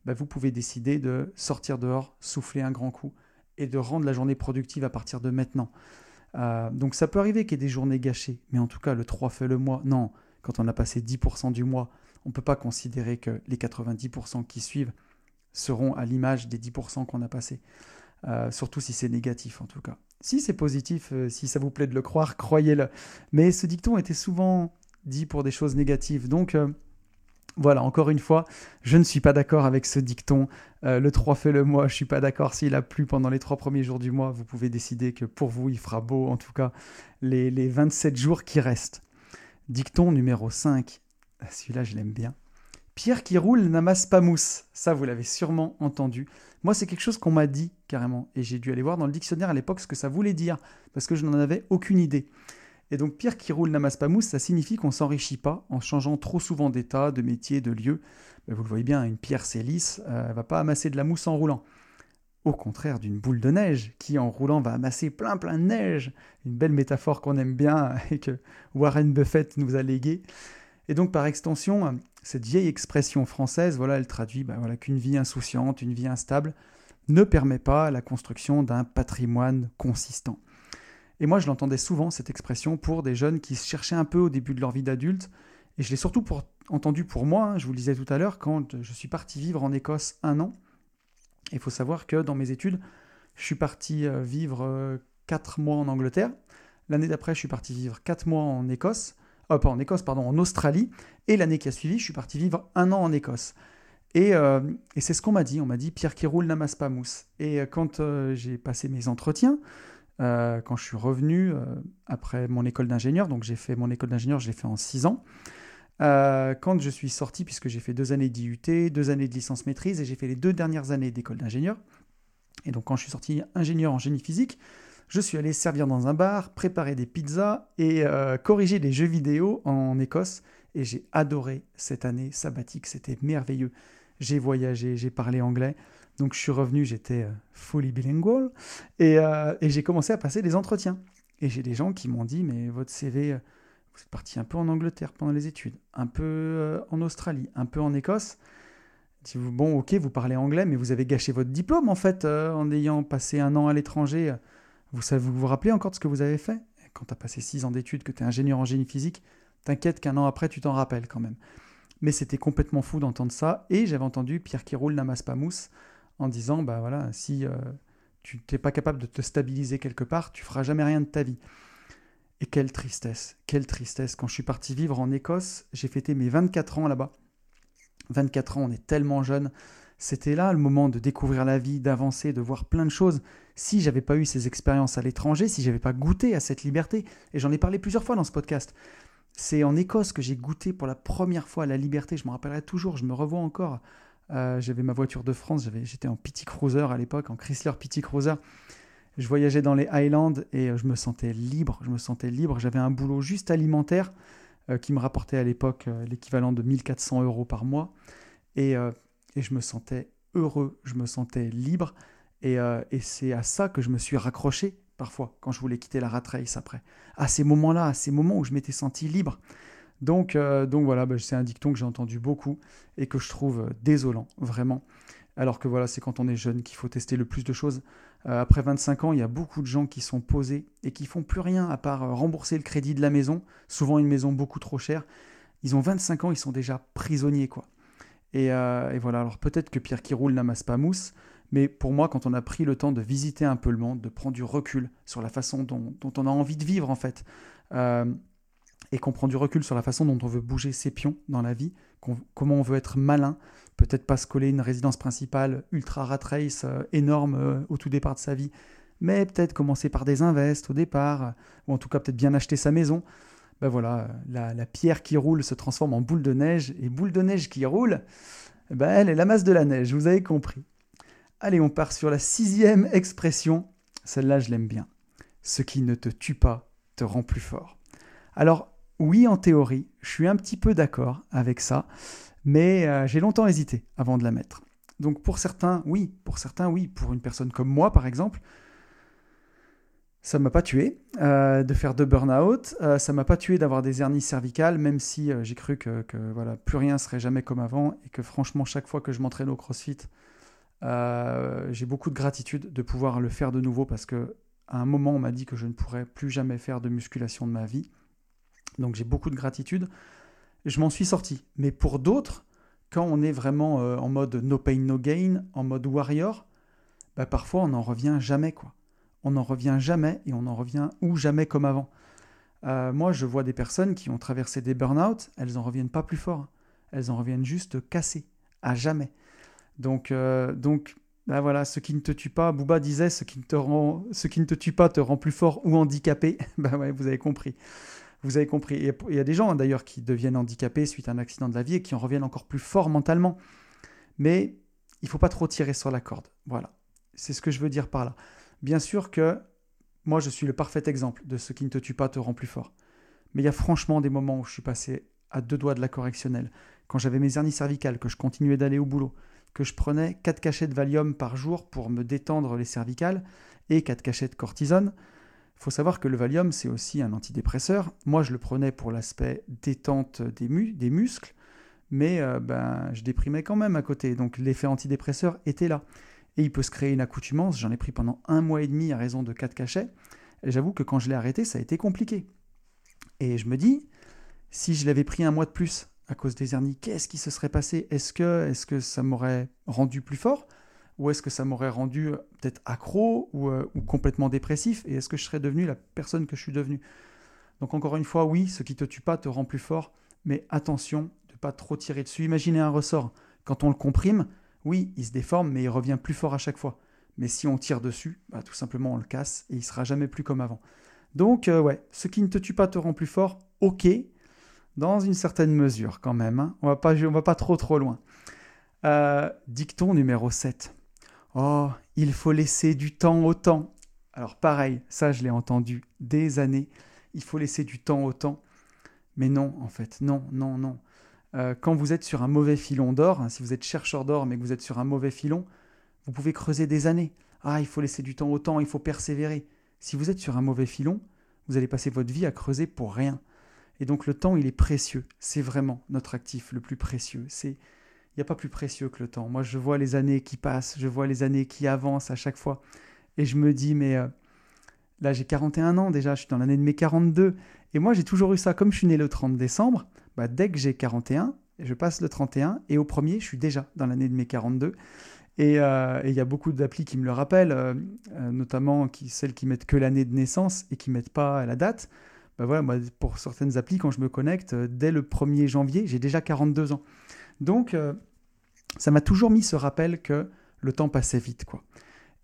bah, vous pouvez décider de sortir dehors, souffler un grand coup et de rendre la journée productive à partir de maintenant. Euh, donc ça peut arriver qu'il y ait des journées gâchées, mais en tout cas le 3 fait le mois. Non, quand on a passé 10% du mois, on ne peut pas considérer que les 90% qui suivent seront à l'image des 10% qu'on a passés. Euh, surtout si c'est négatif en tout cas. Si c'est positif, euh, si ça vous plaît de le croire, croyez-le. Mais ce dicton était souvent dit pour des choses négatives. Donc voilà, encore une fois, je ne suis pas d'accord avec ce dicton. Euh, le 3 fait le mois, je suis pas d'accord s'il a plu pendant les trois premiers jours du mois. Vous pouvez décider que pour vous, il fera beau, en tout cas, les, les 27 jours qui restent. Dicton numéro 5, celui-là, je l'aime bien. Pierre qui roule n'amasse pas mousse. Ça, vous l'avez sûrement entendu. Moi, c'est quelque chose qu'on m'a dit carrément. Et j'ai dû aller voir dans le dictionnaire à l'époque ce que ça voulait dire, parce que je n'en avais aucune idée. Et donc, Pierre qui roule n'amasse pas mousse, ça signifie qu'on s'enrichit pas en changeant trop souvent d'état, de métier, de lieu. Vous le voyez bien, une pierre, c'est lisse, euh, va pas amasser de la mousse en roulant. Au contraire d'une boule de neige, qui en roulant va amasser plein plein de neige. Une belle métaphore qu'on aime bien et que Warren Buffett nous a léguée. Et donc, par extension, cette vieille expression française, voilà, elle traduit ben, qu'une vie insouciante, une vie instable, ne permet pas la construction d'un patrimoine consistant. Et moi, je l'entendais souvent, cette expression, pour des jeunes qui se cherchaient un peu au début de leur vie d'adulte. Et je l'ai surtout pour, entendu pour moi, hein, je vous le disais tout à l'heure, quand je suis parti vivre en Écosse un an. Il faut savoir que dans mes études, je suis parti euh, vivre euh, quatre mois en Angleterre. L'année d'après, je suis parti vivre quatre mois en Écosse. Euh, pas en Écosse, pardon, en Australie. Et l'année qui a suivi, je suis parti vivre un an en Écosse. Et, euh, c'est ce qu'on m'a dit. On m'a dit Pierre qui roule n'amasse pas mousse. Et quand j'ai passé mes entretiens, quand je suis revenu après mon école d'ingénieur, donc j'ai fait mon école d'ingénieur, je l'ai fait en six ans. quand je suis sorti, puisque j'ai fait deux années d'IUT, deux années de licence maîtrise, et j'ai fait les deux dernières années d'école d'ingénieur. Et donc quand je suis sorti ingénieur en génie physique, je suis allé servir dans un bar, préparer des pizzas et euh, corriger des jeux vidéo en Écosse. Et j'ai adoré cette année sabbatique, c'était merveilleux. J'ai voyagé, j'ai parlé anglais. Donc je suis revenu, j'étais euh, fully bilingual. Euh, et, j'ai commencé à passer des entretiens. Et j'ai des gens qui m'ont dit, mais votre CV, vous êtes parti un peu en Angleterre pendant les études, un peu en Australie, un peu en Écosse. Bon, ok, vous parlez anglais, mais vous avez gâché votre diplôme en fait en ayant passé un an à l'étranger. Vous, savez, vous vous rappelez encore de ce que vous avez fait? Quand tu as passé 6 ans d'études, que tu es ingénieur en génie physique, t'inquiète qu'un an après, tu t'en rappelles quand même. Mais c'était complètement fou d'entendre ça. Et j'avais entendu Pierre pas mousse en disant bah voilà, si euh, tu n'es pas capable de te stabiliser quelque part, tu feras jamais rien de ta vie. Et quelle tristesse, quelle tristesse. Quand je suis parti vivre en Écosse, j'ai fêté mes 24 ans là-bas. 24 ans, on est tellement jeune. C'était là le moment de découvrir la vie, d'avancer, de voir plein de choses. Si j'avais pas eu ces expériences à l'étranger, si j'avais pas goûté à cette liberté, et j'en ai parlé plusieurs fois dans ce podcast, c'est en Écosse que j'ai goûté pour la première fois la liberté. Je me rappellerai toujours, je me revois encore. Euh, j'avais ma voiture de France, j'étais en Petit Cruiser à l'époque, en Chrysler Petit Cruiser. Je voyageais dans les Highlands et euh, je me sentais libre. Je me sentais libre. J'avais un boulot juste alimentaire euh, qui me rapportait à l'époque l'équivalent de 1400 euros par mois. Et et je me sentais heureux, je me sentais libre. Euh, et, c'est à ça que je me suis raccroché parfois quand je voulais quitter la rat race après. À ces moments-là, à ces moments où je m'étais senti libre. Donc, euh, donc voilà, bah, c'est un dicton que j'ai entendu beaucoup et que je trouve euh, désolant, vraiment. Alors que voilà, c'est quand on est jeune qu'il faut tester le plus de choses. après 25 ans, il y a beaucoup de gens qui sont posés et qui font plus rien à part rembourser le crédit de la maison, souvent une maison beaucoup trop chère. Ils ont 25 ans, ils sont déjà prisonniers, quoi. Euh, et, voilà, alors peut-être que Pierre qui roule n'amasse pas mousse, mais pour moi, quand on a pris le temps de visiter un peu le monde, de prendre du recul sur la façon dont, on a envie de vivre en fait, euh, et qu'on prend du recul sur la façon dont on veut bouger ses pions dans la vie, comment on veut être malin, peut-être pas se coller une résidence principale ultra rat race euh, énorme au tout départ de sa vie, mais peut-être commencer par des invests au départ, ou en tout cas peut-être bien acheter sa maison ben voilà, la, pierre qui roule se transforme en boule de neige, et boule de neige qui roule, ben elle est la masse de la neige, vous avez compris. Allez, on part sur la sixième expression, celle-là je l'aime bien. Ce qui ne te tue pas te rend plus fort. Alors, oui, en théorie, je suis un petit peu d'accord avec ça, mais euh, j'ai longtemps hésité avant de la mettre. Donc pour certains, oui, pour certains, oui, pour une personne comme moi par exemple, ça m'a pas tué euh, de faire de burn-out, euh, ça m'a pas tué d'avoir des hernies cervicales, même si j'ai cru que, voilà, plus rien serait jamais comme avant et que franchement, chaque fois que je m'entraîne au crossfit, j'ai beaucoup de gratitude de pouvoir le faire de nouveau parce que à un moment, on m'a dit que je ne pourrais plus jamais faire de musculation de ma vie. Donc j'ai beaucoup de gratitude. Je m'en suis sorti. Mais pour d'autres, quand on est vraiment en mode no pain, no gain, en mode warrior, bah, parfois on n'en revient jamais. quoi on n'en revient jamais et on n'en revient ou jamais comme avant. Euh, moi, je vois des personnes qui ont traversé des burn-out, elles n'en reviennent pas plus fort. Elles en reviennent juste cassées, à jamais. Donc, euh, donc bah voilà, ce qui ne te tue pas, Booba disait, ce qui ne te, rend, qui ne te tue pas te rend plus fort ou handicapé. bah ouais, vous avez compris. Vous avez compris. Il y a des gens d'ailleurs qui deviennent handicapés suite à un accident de la vie et qui en reviennent encore plus fort mentalement. Mais il faut pas trop tirer sur la corde. Voilà. C'est ce que je veux dire par là. Bien sûr que moi, je suis le parfait exemple de ce qui ne te tue pas te rend plus fort. Mais il y a franchement des moments où je suis passé à deux doigts de la correctionnelle. Quand j'avais mes hernies cervicales, que je continuais d'aller au boulot, que je prenais 4 cachets de Valium par jour pour me détendre les cervicales et 4 cachets de cortisone. Il faut savoir que le Valium, c'est aussi un antidépresseur. Moi, je le prenais pour l'aspect détente des, muscles, mais euh, ben, je déprimais quand même à côté. Donc l'effet antidépresseur était là. Et il peut se créer une accoutumance. J'en ai pris pendant un mois et demi à raison de 4 cachets. Et j'avoue que quand je l'ai arrêté, ça a été compliqué. Et je me dis, si je l'avais pris un mois de plus à cause des hernies, qu'est-ce qui se serait passé? Est que ça m'aurait rendu plus fort? Ou est-ce que ça m'aurait rendu euh, peut-être accro euh, ou, complètement dépressif Et est-ce que je serais devenu la personne que je suis devenu? Donc encore une fois, oui, ce qui te tue pas te rend plus fort, mais attention de pas trop tirer dessus. Imaginez un ressort. Quand on le comprime, oui, il se déforme, mais il revient plus fort à chaque fois. Mais si on tire dessus, bah, tout simplement on le casse et il sera jamais plus comme avant. Donc euh, ouais, ce qui ne te tue pas te rend plus fort, ok, dans une certaine mesure quand même. Hein. On va pas, on va pas trop trop loin. Dicton numéro 7. Oh, il faut laisser du temps au temps. Alors pareil, ça je l'ai entendu des années. Il faut laisser du temps au temps. Mais non, en fait, non, non, non. Euh, quand vous êtes sur un mauvais filon d'or, hein, si vous êtes chercheur d'or mais que vous êtes sur un mauvais filon, vous pouvez creuser des années. Ah, il faut laisser du temps au temps, il faut persévérer. Si vous êtes sur un mauvais filon, vous allez passer votre vie à creuser pour rien. Et donc le temps, il est précieux. C'est vraiment notre actif le plus précieux. C'est il n'y a pas plus précieux que le temps. Moi, je vois les années qui passent, je vois les années qui avancent à chaque fois. Et je me dis, mais euh, là, j'ai 41 ans déjà, je suis dans l'année de mes 42. Et moi, j'ai toujours eu ça. Comme je suis né le 30 décembre, bah, dès que j'ai 41, je passe le 31 et au premier, je suis déjà dans l'année de mes 42. Euh, et il y a beaucoup d'applis qui me le rappellent, euh, notamment qui, celles qui mettent que l'année de naissance et qui mettent pas la date. Bah voilà, moi, pour certaines applis, quand je me connecte, dès le 1er janvier, j'ai déjà 42 ans. Donc, ça m'a toujours mis ce rappel que le temps passait vite. quoi.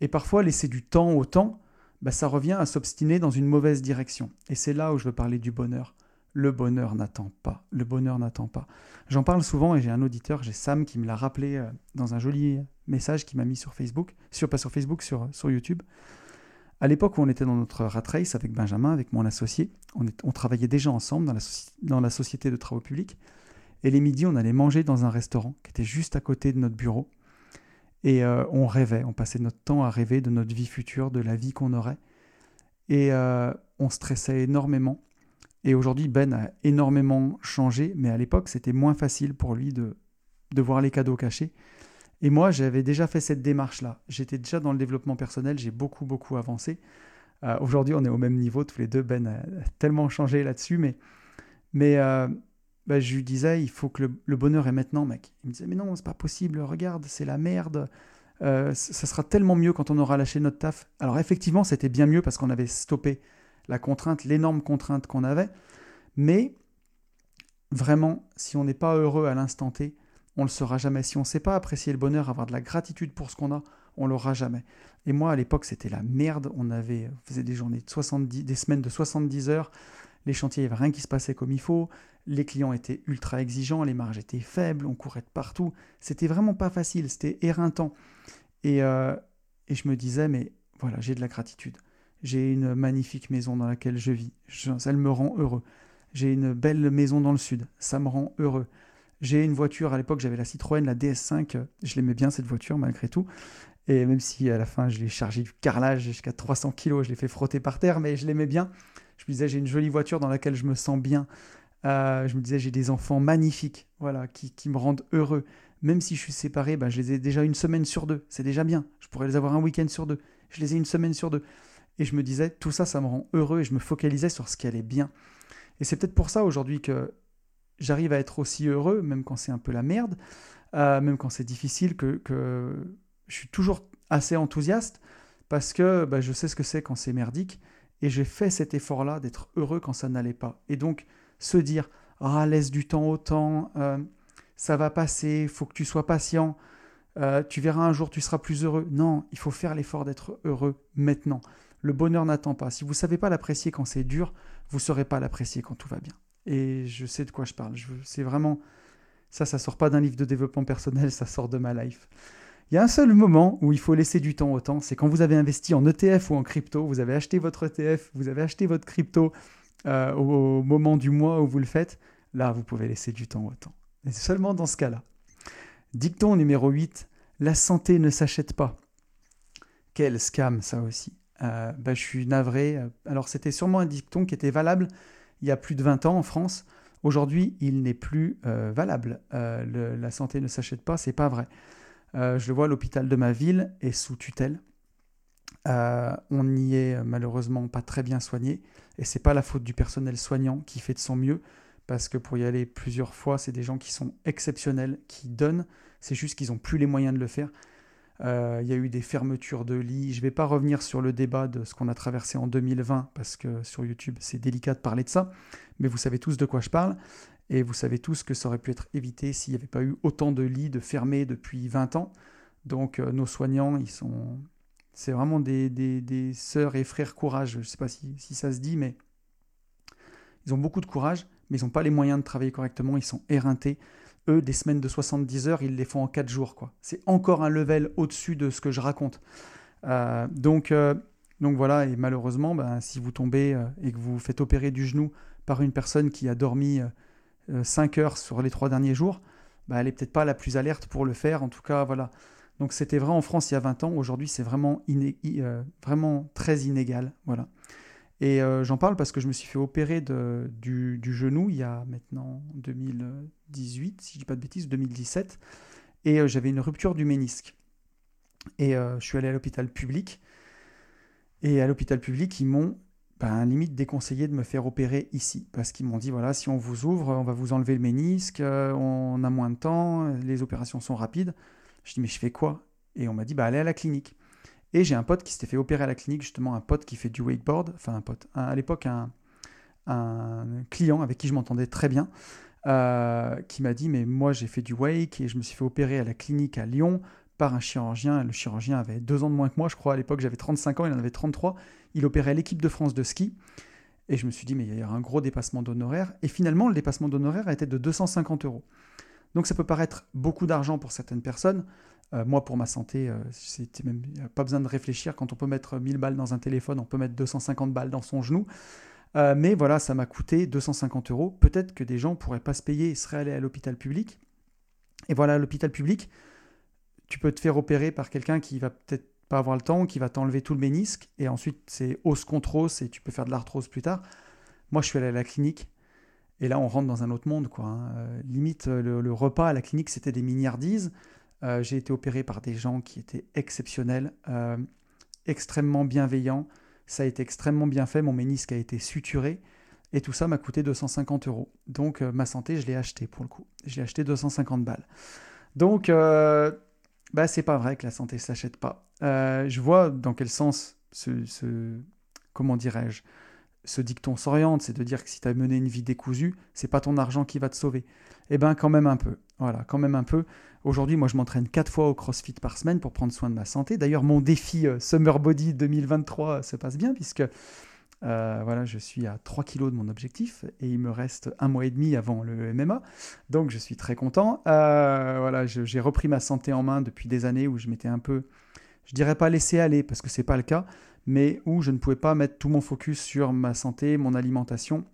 Et parfois, laisser du temps au temps, bah, ça revient à s'obstiner dans une mauvaise direction. Et c'est là où je veux parler du bonheur le bonheur n'attend pas. Le bonheur n'attend pas. J'en parle souvent et j'ai un auditeur, j'ai Sam qui me l'a rappelé euh, dans un joli message qu'il m'a mis sur Facebook, sur, pas sur Facebook, sur, sur YouTube. À l'époque où on était dans notre rat race avec Benjamin, avec mon associé, on, travaillait déjà ensemble dans la société de travaux publics. Et les midis, on allait manger dans un restaurant qui était juste à côté de notre bureau. Et euh, on rêvait, on passait notre temps à rêver de notre vie future, de la vie qu'on aurait. Et euh, on stressait énormément. Et aujourd'hui, Ben a énormément changé, mais à l'époque, c'était moins facile pour lui de, de voir les cadeaux cachés. Et moi, j'avais déjà fait cette démarche-là. J'étais déjà dans le développement personnel, j'ai beaucoup, beaucoup avancé. Euh, aujourd'hui, on est au même niveau, tous les deux. Ben a tellement changé là-dessus, mais, mais ben, je lui disais, il faut que le, bonheur est maintenant, mec. Il me disait, mais non, c'est pas possible, regarde, c'est la merde. Euh, ça sera tellement mieux quand on aura lâché notre taf. Alors effectivement, c'était bien mieux parce qu'on avait stoppé la contrainte, l'énorme contrainte qu'on avait. Mais vraiment, si on n'est pas heureux à l'instant T, on ne le sera jamais. Si on ne sait pas apprécier le bonheur, avoir de la gratitude pour ce qu'on a, on l'aura jamais. Et moi, à l'époque, c'était la merde. On avait, faisait des journées de 70, des semaines de 70 heures. Les chantiers, il n'y avait rien qui se passait comme il faut. Les clients étaient ultra exigeants, les marges étaient faibles, on courait de partout. C'était vraiment pas facile, c'était éreintant. Et, euh, et je me disais, mais voilà, j'ai de la gratitude. J'ai une magnifique maison dans laquelle je vis. ça me rend heureux. J'ai une belle maison dans le sud. Ça me rend heureux. J'ai une voiture, à l'époque j'avais la Citroën, la DS5. Je l'aimais bien cette voiture malgré tout. Et même si à la fin je l'ai chargé du carrelage jusqu'à 300 kg, je l'ai fait frotter par terre, mais je l'aimais bien. Je me disais j'ai une jolie voiture dans laquelle je me sens bien. Euh, je me disais j'ai des enfants magnifiques, voilà, qui, me rendent heureux. Même si je suis séparé, ben, je les ai déjà une semaine sur deux. C'est déjà bien. Je pourrais les avoir un week-end sur deux. Je les ai une semaine sur deux. Et je me disais, tout ça, ça me rend heureux et je me focalisais sur ce qui allait bien. Et c'est peut-être pour ça aujourd'hui que j'arrive à être aussi heureux, même quand c'est un peu la merde, euh, même quand c'est difficile, que, je suis toujours assez enthousiaste parce que bah, je sais ce que c'est quand c'est merdique et j'ai fait cet effort-là d'être heureux quand ça n'allait pas. Et donc, se dire, ah, laisse du temps au temps, euh, ça va passer, faut que tu sois patient, euh, tu verras un jour, tu seras plus heureux. Non, il faut faire l'effort d'être heureux maintenant Le bonheur n'attend pas. Si vous ne savez pas l'apprécier quand c'est dur, vous ne saurez pas l'apprécier quand tout va bien. Et je sais de quoi je parle. C'est vraiment... Ça, ça sort pas d'un livre de développement personnel, ça sort de ma life. Il y a un seul moment où il faut laisser du temps au temps, c'est quand vous avez investi en ETF ou en crypto, vous avez acheté votre ETF, vous avez acheté votre crypto euh, au, moment du mois où vous le faites, là, vous pouvez laisser du temps au temps. Et seulement dans ce cas-là. Dicton numéro 8, la santé ne s'achète pas. Quel scam ça aussi. Euh, bah, je suis navré. Alors c'était sûrement un dicton qui était valable il y a plus de 20 ans en France. Aujourd'hui, il n'est plus euh, valable. la santé ne s'achète pas, c'est pas vrai. Euh, je le vois, l'hôpital de ma ville est sous tutelle. Euh, on n'y est malheureusement pas très bien soigné. Et c'est pas la faute du personnel soignant qui fait de son mieux, parce que pour y aller plusieurs fois, c'est des gens qui sont exceptionnels, qui donnent. C'est juste qu'ils n'ont plus les moyens de le faire. Euh, il y a eu des fermetures de lits. Je ne vais pas revenir sur le débat de ce qu'on a traversé en 2020, parce que sur YouTube, c'est délicat de parler de ça. Mais vous savez tous de quoi je parle. Et vous savez tous que ça aurait pu être évité s'il n'y avait pas eu autant de lits de fermés depuis 20 ans. Donc euh, nos soignants, ils sont... C'est vraiment des, des, sœurs et frères courage. Je ne sais pas si, ça se dit, mais ils ont beaucoup de courage, mais ils n'ont pas les moyens de travailler correctement. Ils sont éreintés. Eux, des semaines de 70 heures, ils les font en 4 jours. quoi. C'est encore un level au-dessus de ce que je raconte. Euh, donc, euh, donc voilà, et malheureusement, ben, si vous tombez et que vous vous faites opérer du genou par une personne qui a dormi 5 euh, heures sur les trois derniers jours, bah, elle est peut-être pas la plus alerte pour le faire. En tout cas, voilà. Donc c'était vrai en France il y a 20 ans. Aujourd'hui, c'est vraiment, euh, vraiment très inégal. Voilà. Et euh, j'en parle parce que je me suis fait opérer du, genou il y a maintenant 2018, si je dis pas de bêtises, 2017. Et j'avais une rupture du ménisque. Et je suis allé à l'hôpital public. Et à l'hôpital public, ils m'ont ben, limite déconseillé de me faire opérer ici. Parce qu'ils m'ont dit, voilà, si on vous ouvre, on va vous enlever le ménisque, euh, on a moins de temps, les opérations sont rapides. Je dis, mais je fais quoi? Et on m'a dit, bah, allez à la clinique. Et j'ai un pote qui s'était fait opérer à la clinique, justement, un pote qui fait du wakeboard, enfin un pote, à l'époque un, client avec qui je m'entendais très bien, euh, qui m'a dit, mais moi j'ai fait du wake et je me suis fait opérer à la clinique à Lyon par un chirurgien. Le chirurgien avait deux ans de moins que moi, je crois, à l'époque j'avais 35 ans, il en avait 33 il opérait l'équipe de France de ski. Et je me suis dit, mais il y a un gros dépassement d'honoraires. Et finalement, le dépassement d'honoraires était de 250 euros. Donc ça peut paraître beaucoup d'argent pour certaines personnes. Euh, moi, pour ma santé, euh, c'était même pas besoin de réfléchir. Quand on peut mettre 1000 balles dans un téléphone, on peut mettre 250 balles dans son genou. Euh, mais voilà, ça m'a coûté 250 euros. Peut-être que des gens pourraient pas se payer et seraient allés à l'hôpital public. Et voilà, l'hôpital public, tu peux te faire opérer par quelqu'un qui va peut-être pas avoir le temps, qui va t'enlever tout le ménisque, et ensuite c'est os contre os, et tu peux faire de l'arthrose plus tard. Moi, je suis allé à la clinique, et là, on rentre dans un autre monde, quoi. Hein. Euh, limite, le, repas à la clinique, c'était des milliardises. Euh, j'ai été opéré par des gens qui étaient exceptionnels, euh, extrêmement bienveillants. Ça a été extrêmement bien fait. Mon ménisque a été suturé. Et tout ça m'a coûté 250 euros. Donc, ma santé, je l'ai acheté pour le coup. J'ai acheté 250 balles. Donc, bah, c'est pas vrai que la santé s'achète pas. Euh, je vois dans quel sens ce, comment dirais-je, ce dicton s'oriente, c'est de dire que si tu as mené une vie décousue, c'est pas ton argent qui va te sauver. Eh ben quand même un peu. Voilà, quand même un peu. Aujourd'hui, moi je m'entraîne quatre fois au CrossFit par semaine pour prendre soin de ma santé. D'ailleurs, mon défi euh, Summer Body 2023 se passe bien puisque euh, voilà, je suis à 3 kilos de mon objectif et il me reste un mois et demi avant le MMA. Donc je suis très content. Euh, voilà, j'ai repris ma santé en main depuis des années où je m'étais un peu, je dirais pas laissé aller parce que c'est pas le cas, mais où je ne pouvais pas mettre tout mon focus sur ma santé, mon alimentation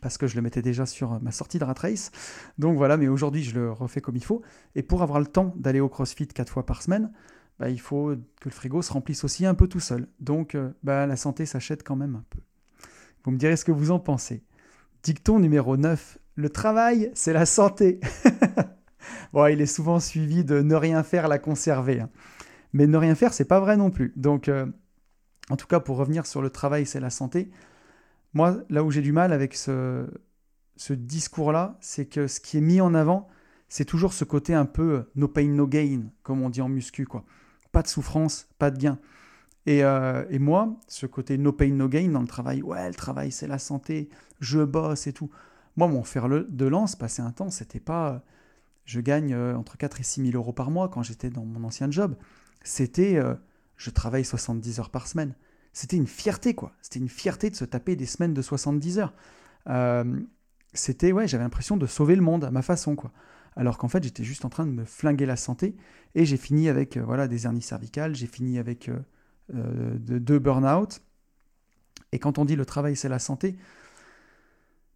parce que je le mettais déjà sur ma sortie de Rat Race. Donc voilà, mais aujourd'hui je le refais comme il faut. Et pour avoir le temps d'aller au CrossFit 4 fois par semaine, bah, il faut que le frigo se remplisse aussi un peu tout seul. Donc euh, bah, la santé s'achète quand même un peu. Vous me direz ce que vous en pensez. Dicton numéro 9. Le travail, c'est la santé. bon, il est souvent suivi de ne rien faire, la conserver. Hein. Mais ne rien faire, c'est pas vrai non plus. Donc, euh, en tout cas, pour revenir sur le travail, c'est la santé. Moi, là où j'ai du mal avec ce, discours-là, c'est que ce qui est mis en avant, c'est toujours ce côté un peu euh, no pain, no gain, comme on dit en muscu, quoi pas de souffrance, pas de gain. Euh, et, moi, ce côté no pain, no gain dans le travail, ouais, le travail, c'est la santé, je bosse et tout. Moi, mon fer de lance, passer un temps, c'était pas. Je gagne euh, entre 4 et 6 000 euros par mois quand j'étais dans mon ancien job. C'était. Euh, je travaille 70 heures par semaine. c'était une fierté, quoi. C'était une fierté de se taper des semaines de 70 heures. Euh, c'était, ouais, j'avais l'impression de sauver le monde à ma façon, quoi. Alors qu'en fait, j'étais juste en train de me flinguer la santé. Et j'ai fini avec euh, voilà, des hernies cervicales, j'ai fini avec euh, deux burn-out. Et quand on dit le travail, c'est la santé,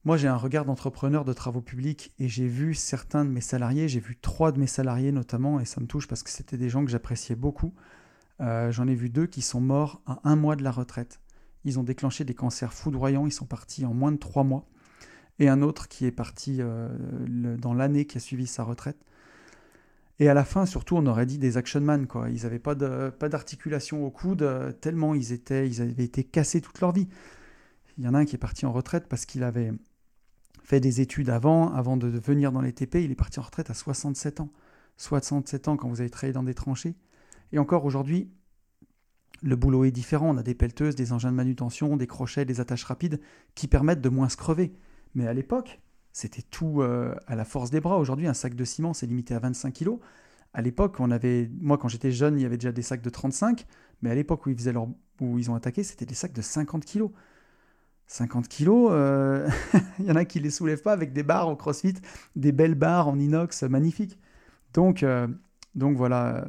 moi, j'ai un regard d'entrepreneur de travaux publics et j'ai vu certains de mes salariés, j'ai vu trois de mes salariés notamment, et ça me touche parce que c'était des gens que j'appréciais beaucoup. Euh, j'en ai vu deux qui sont morts à un mois de la retraite. Ils ont déclenché des cancers foudroyants, ils sont partis en moins de trois mois. Et un autre qui est parti euh, dans l'année qui a suivi sa retraite. Et à la fin, surtout, on aurait dit des action man, quoi. Ils n'avaient pas d'articulation pas au coude, euh, tellement ils, étaient, ils avaient été cassés toute leur vie. Il y en a un qui est parti en retraite parce qu'il avait fait des études avant, avant de venir dans les TP, il est parti en retraite à 67 ans. 67 ans quand vous avez travaillé dans des tranchées. Et encore aujourd'hui, le boulot est différent. On a des pelleteuses, des engins de manutention, des crochets, des attaches rapides qui permettent de moins se crever. Mais à l'époque, c'était tout euh, à la force des bras. Aujourd'hui, un sac de ciment, c'est limité à 25 kg. À l'époque, on avait, moi quand j'étais jeune, il y avait déjà des sacs de 35, mais à l'époque où ils, faisaient leur, où ils ont attaqué, c'était des sacs de 50 kg. 50 kilos, euh, il y en a qui les soulèvent pas avec des barres au crossfit, des belles barres en inox magnifiques. Donc, euh, donc voilà,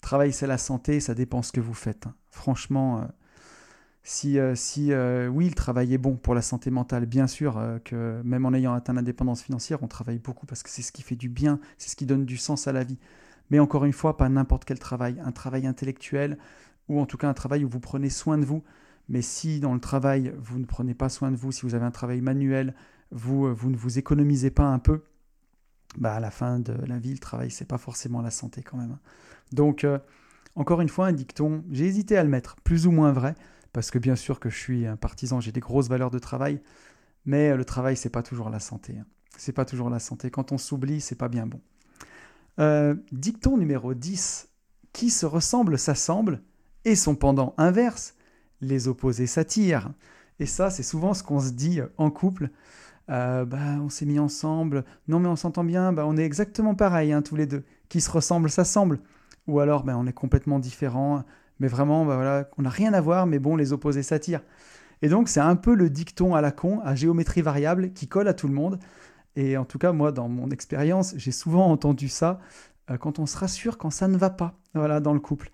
travail c'est la santé, ça dépend ce que vous faites. Hein. Franchement, euh, si, si oui, le travail est bon pour la santé mentale, bien sûr que même en ayant atteint l'indépendance financière, on travaille beaucoup parce que c'est ce qui fait du bien, c'est ce qui donne du sens à la vie. Mais encore une fois, pas n'importe quel travail, un travail intellectuel ou en tout cas un travail où vous prenez soin de vous mais si dans le travail, vous ne prenez pas soin de vous, si vous avez un travail manuel, vous, euh, vous ne vous économisez pas un peu, bah à la fin de la vie, le travail, c'est pas forcément la santé quand même. Hein. Donc, euh, encore une fois, un dicton, j'ai hésité à le mettre, plus ou moins vrai, parce que bien sûr que je suis un partisan, j'ai des grosses valeurs de travail, mais euh, le travail, c'est pas toujours la santé. Hein. C'est pas toujours la santé. Quand on s'oublie, c'est pas bien bon. dicton numéro 10. Qui se ressemble s'assemble, et son pendant inverse, les opposés s'attirent. Et ça, c'est souvent ce qu'on se dit en couple. Euh, bah, on s'est mis ensemble, non mais on s'entend bien, bah, on est exactement pareil hein, tous les deux. Qui se ressemble, s'assemble. Ou alors bah, on est complètement différents, mais vraiment, bah, voilà, on n'a rien à voir, mais bon, les opposés s'attirent. Et donc c'est un peu le dicton à la con, à géométrie variable, qui colle à tout le monde. Et en tout cas, moi, dans mon expérience, j'ai souvent entendu ça euh, quand on se rassure quand ça ne va pas voilà, dans le couple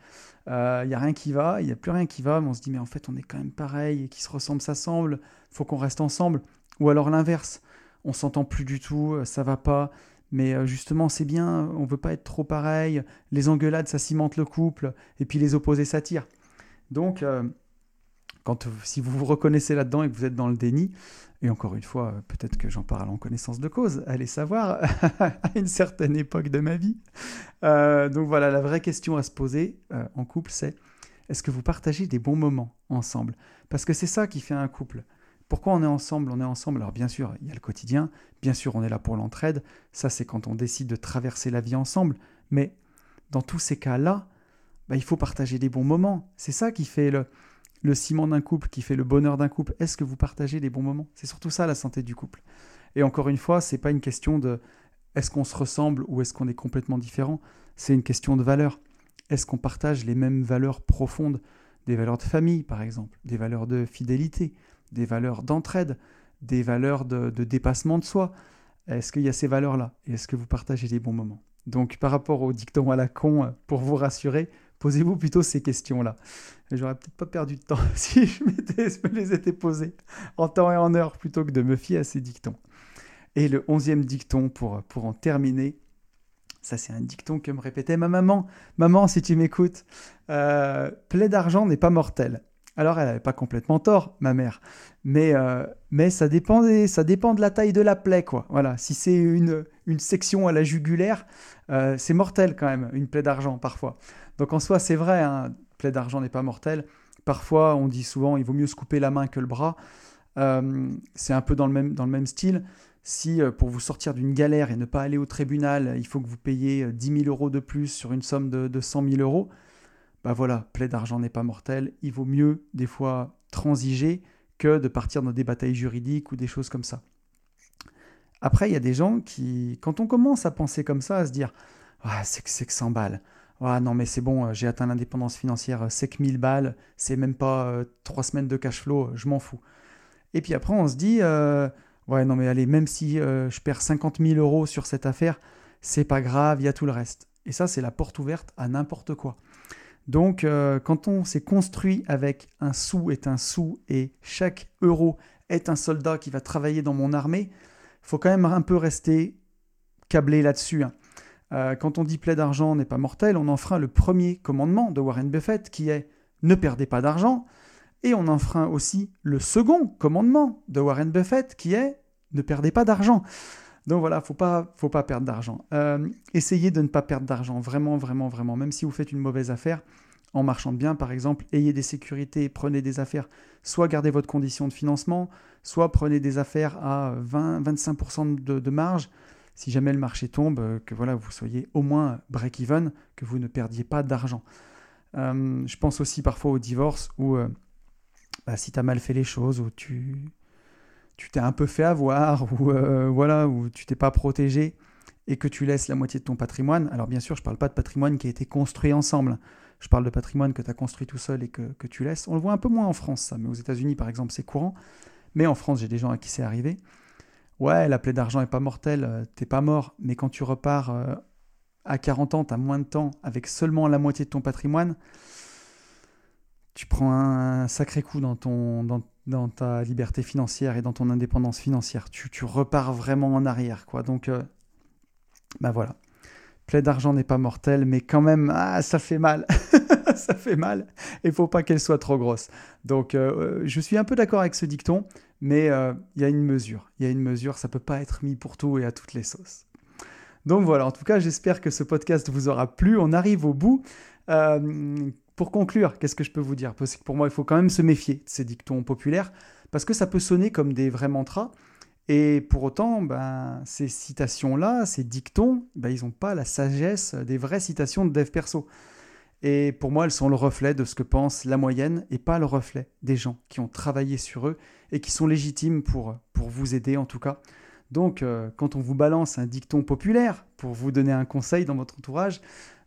il euh, n'y a rien qui va, il n'y a plus rien qui va, mais on se dit mais en fait on est quand même pareil, et qui se ressemble s'assemble, faut qu'on reste ensemble. Ou alors l'inverse, on s'entend plus du tout, euh, ça va pas, mais euh, justement c'est bien, on veut pas être trop pareil, les engueulades ça cimente le couple, et puis les opposés s'attirent. Donc quand, si vous vous reconnaissez là-dedans et que vous êtes dans le déni, et encore une fois, peut-être que j'en parle en connaissance de cause, allez savoir, à une certaine époque de ma vie. Euh, donc voilà, la vraie question à se poser euh, en couple, c'est est-ce que vous partagez des bons moments ensemble? Parce que c'est ça qui fait un couple. Pourquoi on est ensemble? On est ensemble. Alors bien sûr, il y a le quotidien, bien sûr, on est là pour l'entraide. Ça, c'est quand on décide de traverser la vie ensemble. Mais dans tous ces cas-là, bah, il faut partager des bons moments. C'est ça qui fait le, ciment d'un couple, qui fait le bonheur d'un couple. Est-ce que vous partagez des bons moments? C'est surtout ça la santé du couple. Et encore une fois, c'est pas une question de est-ce qu'on se ressemble ou est-ce qu'on est complètement différent. C'est une question de valeur. Est-ce qu'on partage les mêmes valeurs profondes? Des valeurs de famille, par exemple, des valeurs de fidélité, des valeurs d'entraide, des valeurs de, dépassement de soi. Est-ce qu'il y a ces valeurs-là? Et est-ce que vous partagez des bons moments? Donc, par rapport au dicton à la con, pour vous rassurer, Posez-vous plutôt ces questions-là. J'aurais peut-être pas perdu de temps si je, me les étais posées en temps et en heure plutôt que de me fier à ces dictons. Et le onzième dicton pour, pour en terminer, ça c'est un dicton que me répétait ma maman. Maman, si tu m'écoutes, euh, plaie d'argent n'est pas mortel. Alors elle n'avait pas complètement tort, ma mère, mais, euh, mais ça, dépend ça dépend de la taille de la plaie, quoi. Voilà, si c'est une, une section à la jugulaire, euh, c'est mortel quand même, une plaie d'argent parfois. Donc en soi, c'est vrai, hein, plaie d'argent n'est pas mortel. Parfois, on dit souvent, il vaut mieux se couper la main que le bras. Euh, c'est un peu dans le même, dans le même style. Si pour vous sortir d'une galère et ne pas aller au tribunal, il faut que vous payiez 10 euh, 000 euros de plus sur une somme de, de 100 000 euros, bah voilà, plaie d'argent n'est pas mortel. Il vaut mieux des fois transiger que de partir dans des batailles juridiques ou des choses comme ça. Après, il y a des gens qui, quand on commence à penser comme ça, à se dire ah, c'est que c'est que 100 balles, Ah non, mais c'est bon, j'ai atteint l'indépendance financière, c'est que 1000 balles, c'est même pas trois semaines de cash flow, je m'en fous. Et puis après, on se dit, ouais, non, mais allez, même si je perds 50 000 euros sur cette affaire, c'est pas grave, il y a tout le reste. Et ça, c'est la porte ouverte à n'importe quoi. Donc, euh, quand on s'est construit avec un sou est un sou et chaque euro est un soldat qui va travailler dans mon armée, faut quand même un peu rester câblé là-dessus. Hein. Euh, quand on dit plaie d'argent n'est pas mortel, on enfreint le premier commandement de Warren Buffett qui est ne perdez pas d'argent. Et on enfreint aussi le second commandement de Warren Buffett qui est ne perdez pas d'argent. Donc voilà, faut pas, faut pas perdre d'argent. Euh, essayez de ne pas perdre d'argent, vraiment, vraiment, vraiment. Même si vous faites une mauvaise affaire, en marchant bien, par exemple, ayez des sécurités, prenez des affaires, soit gardez votre condition de financement, soit prenez des affaires à 20-25% de, marge. Si jamais le marché tombe, euh, que voilà, vous soyez au moins break-even, que vous ne perdiez pas d'argent. Euh, je pense aussi parfois au divorce où bah, si tu as mal fait les choses, ou tu tu t'es un peu fait avoir ou euh, voilà ou tu t'es pas protégé et que tu laisses la moitié de ton patrimoine. Alors bien sûr, je ne parle pas de patrimoine qui a été construit ensemble. Je parle de patrimoine que tu as construit tout seul et que, tu laisses. On le voit un peu moins en France, ça, mais aux États-Unis, par exemple, c'est courant. Mais en France, j'ai des gens à qui c'est arrivé. Ouais, la plaie d'argent est pas mortelle, euh, t'es pas mort, mais quand tu repars euh, à 40 ans, tu as moins de temps avec seulement la moitié de ton patrimoine, tu prends un sacré coup dans ton, dans, dans ta liberté financière et dans ton indépendance financière. Tu, repars vraiment en arrière, quoi. Donc, ben bah voilà. Plaie d'argent n'est pas mortelle, mais quand même, ah, ça fait mal. ça fait mal. Il faut pas qu'elle soit trop grosse. Donc, euh, je suis un peu d'accord avec ce dicton, mais euh, il y a une mesure. Il y a une mesure, ça peut pas être mis pour tout et à toutes les sauces. Donc voilà, en tout cas, j'espère que ce podcast vous aura plu. On arrive au bout. Euh, pour conclure, qu'est-ce que je peux vous dire? Parce que pour moi, il faut quand même se méfier de ces dictons populaires, parce que ça peut sonner comme des vrais mantras, et pour autant, ben, ces citations-là, ces dictons, ben, ils n'ont pas la sagesse des vraies citations de dev perso. Et pour moi, elles sont le reflet de ce que pense la moyenne et pas le reflet des gens qui ont travaillé sur eux et qui sont légitimes pour, vous aider en tout cas. Donc, euh, quand on vous balance un dicton populaire pour vous donner un conseil dans votre entourage,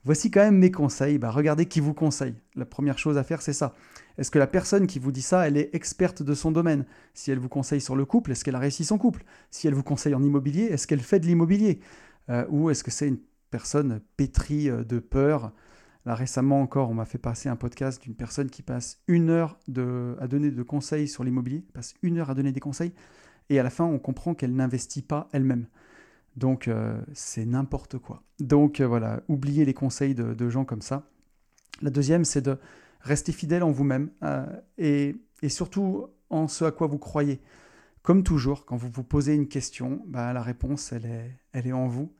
Voici quand même mes conseils. Bah, regardez qui vous conseille. La première chose à faire, c'est ça. Est-ce que la personne qui vous dit ça, elle est experte de son domaine? Si elle vous conseille sur le couple, est-ce qu'elle a réussi son couple? Si elle vous conseille en immobilier, est-ce qu'elle fait de l'immobilier? Euh, Ou est-ce que c'est une personne pétrie euh, de peur? Là, récemment encore, on m'a fait passer un podcast d'une personne qui passe une heure à donner de conseils sur l'immobilier, passe une heure à donner des conseils, et à la fin, on comprend qu'elle n'investit pas elle-même. Donc euh, c'est n'importe quoi. Donc euh, voilà, oubliez les conseils de, gens comme ça. La deuxième, c'est de rester fidèle en vous-même euh, et, surtout en ce à quoi vous croyez. Comme toujours, quand vous vous posez une question, bah, la réponse, elle est, elle est en vous.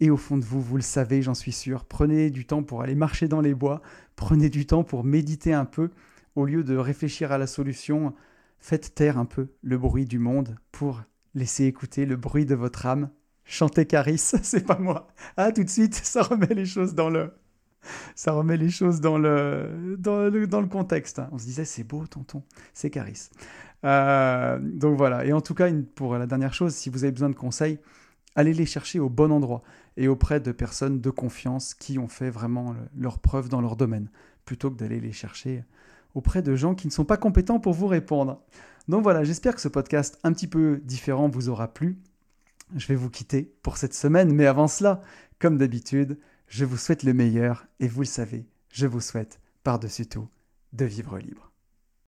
Et au fond de vous, vous le savez, j'en suis sûr. Prenez du temps pour aller marcher dans les bois, prenez du temps pour méditer un peu, au lieu de réfléchir à la solution, faites taire un peu le bruit du monde pour laisser écouter le bruit de votre âme chanter Caris, c'est pas moi. Ah, tout de suite, ça remet les choses dans le, ça remet les choses dans le, dans le, contexte. On se disait, c'est beau, tonton, c'est Caris. Euh, donc voilà. Et en tout cas, pour la dernière chose, si vous avez besoin de conseils, allez les chercher au bon endroit et auprès de personnes de confiance qui ont fait vraiment leur preuve dans leur domaine, plutôt que d'aller les chercher auprès de gens qui ne sont pas compétents pour vous répondre. Donc voilà, j'espère que ce podcast un petit peu différent vous aura plu je vais vous quitter pour cette semaine, mais avant cela, comme d'habitude, je vous souhaite le meilleur et vous le savez, je vous souhaite par-dessus tout de vivre libre.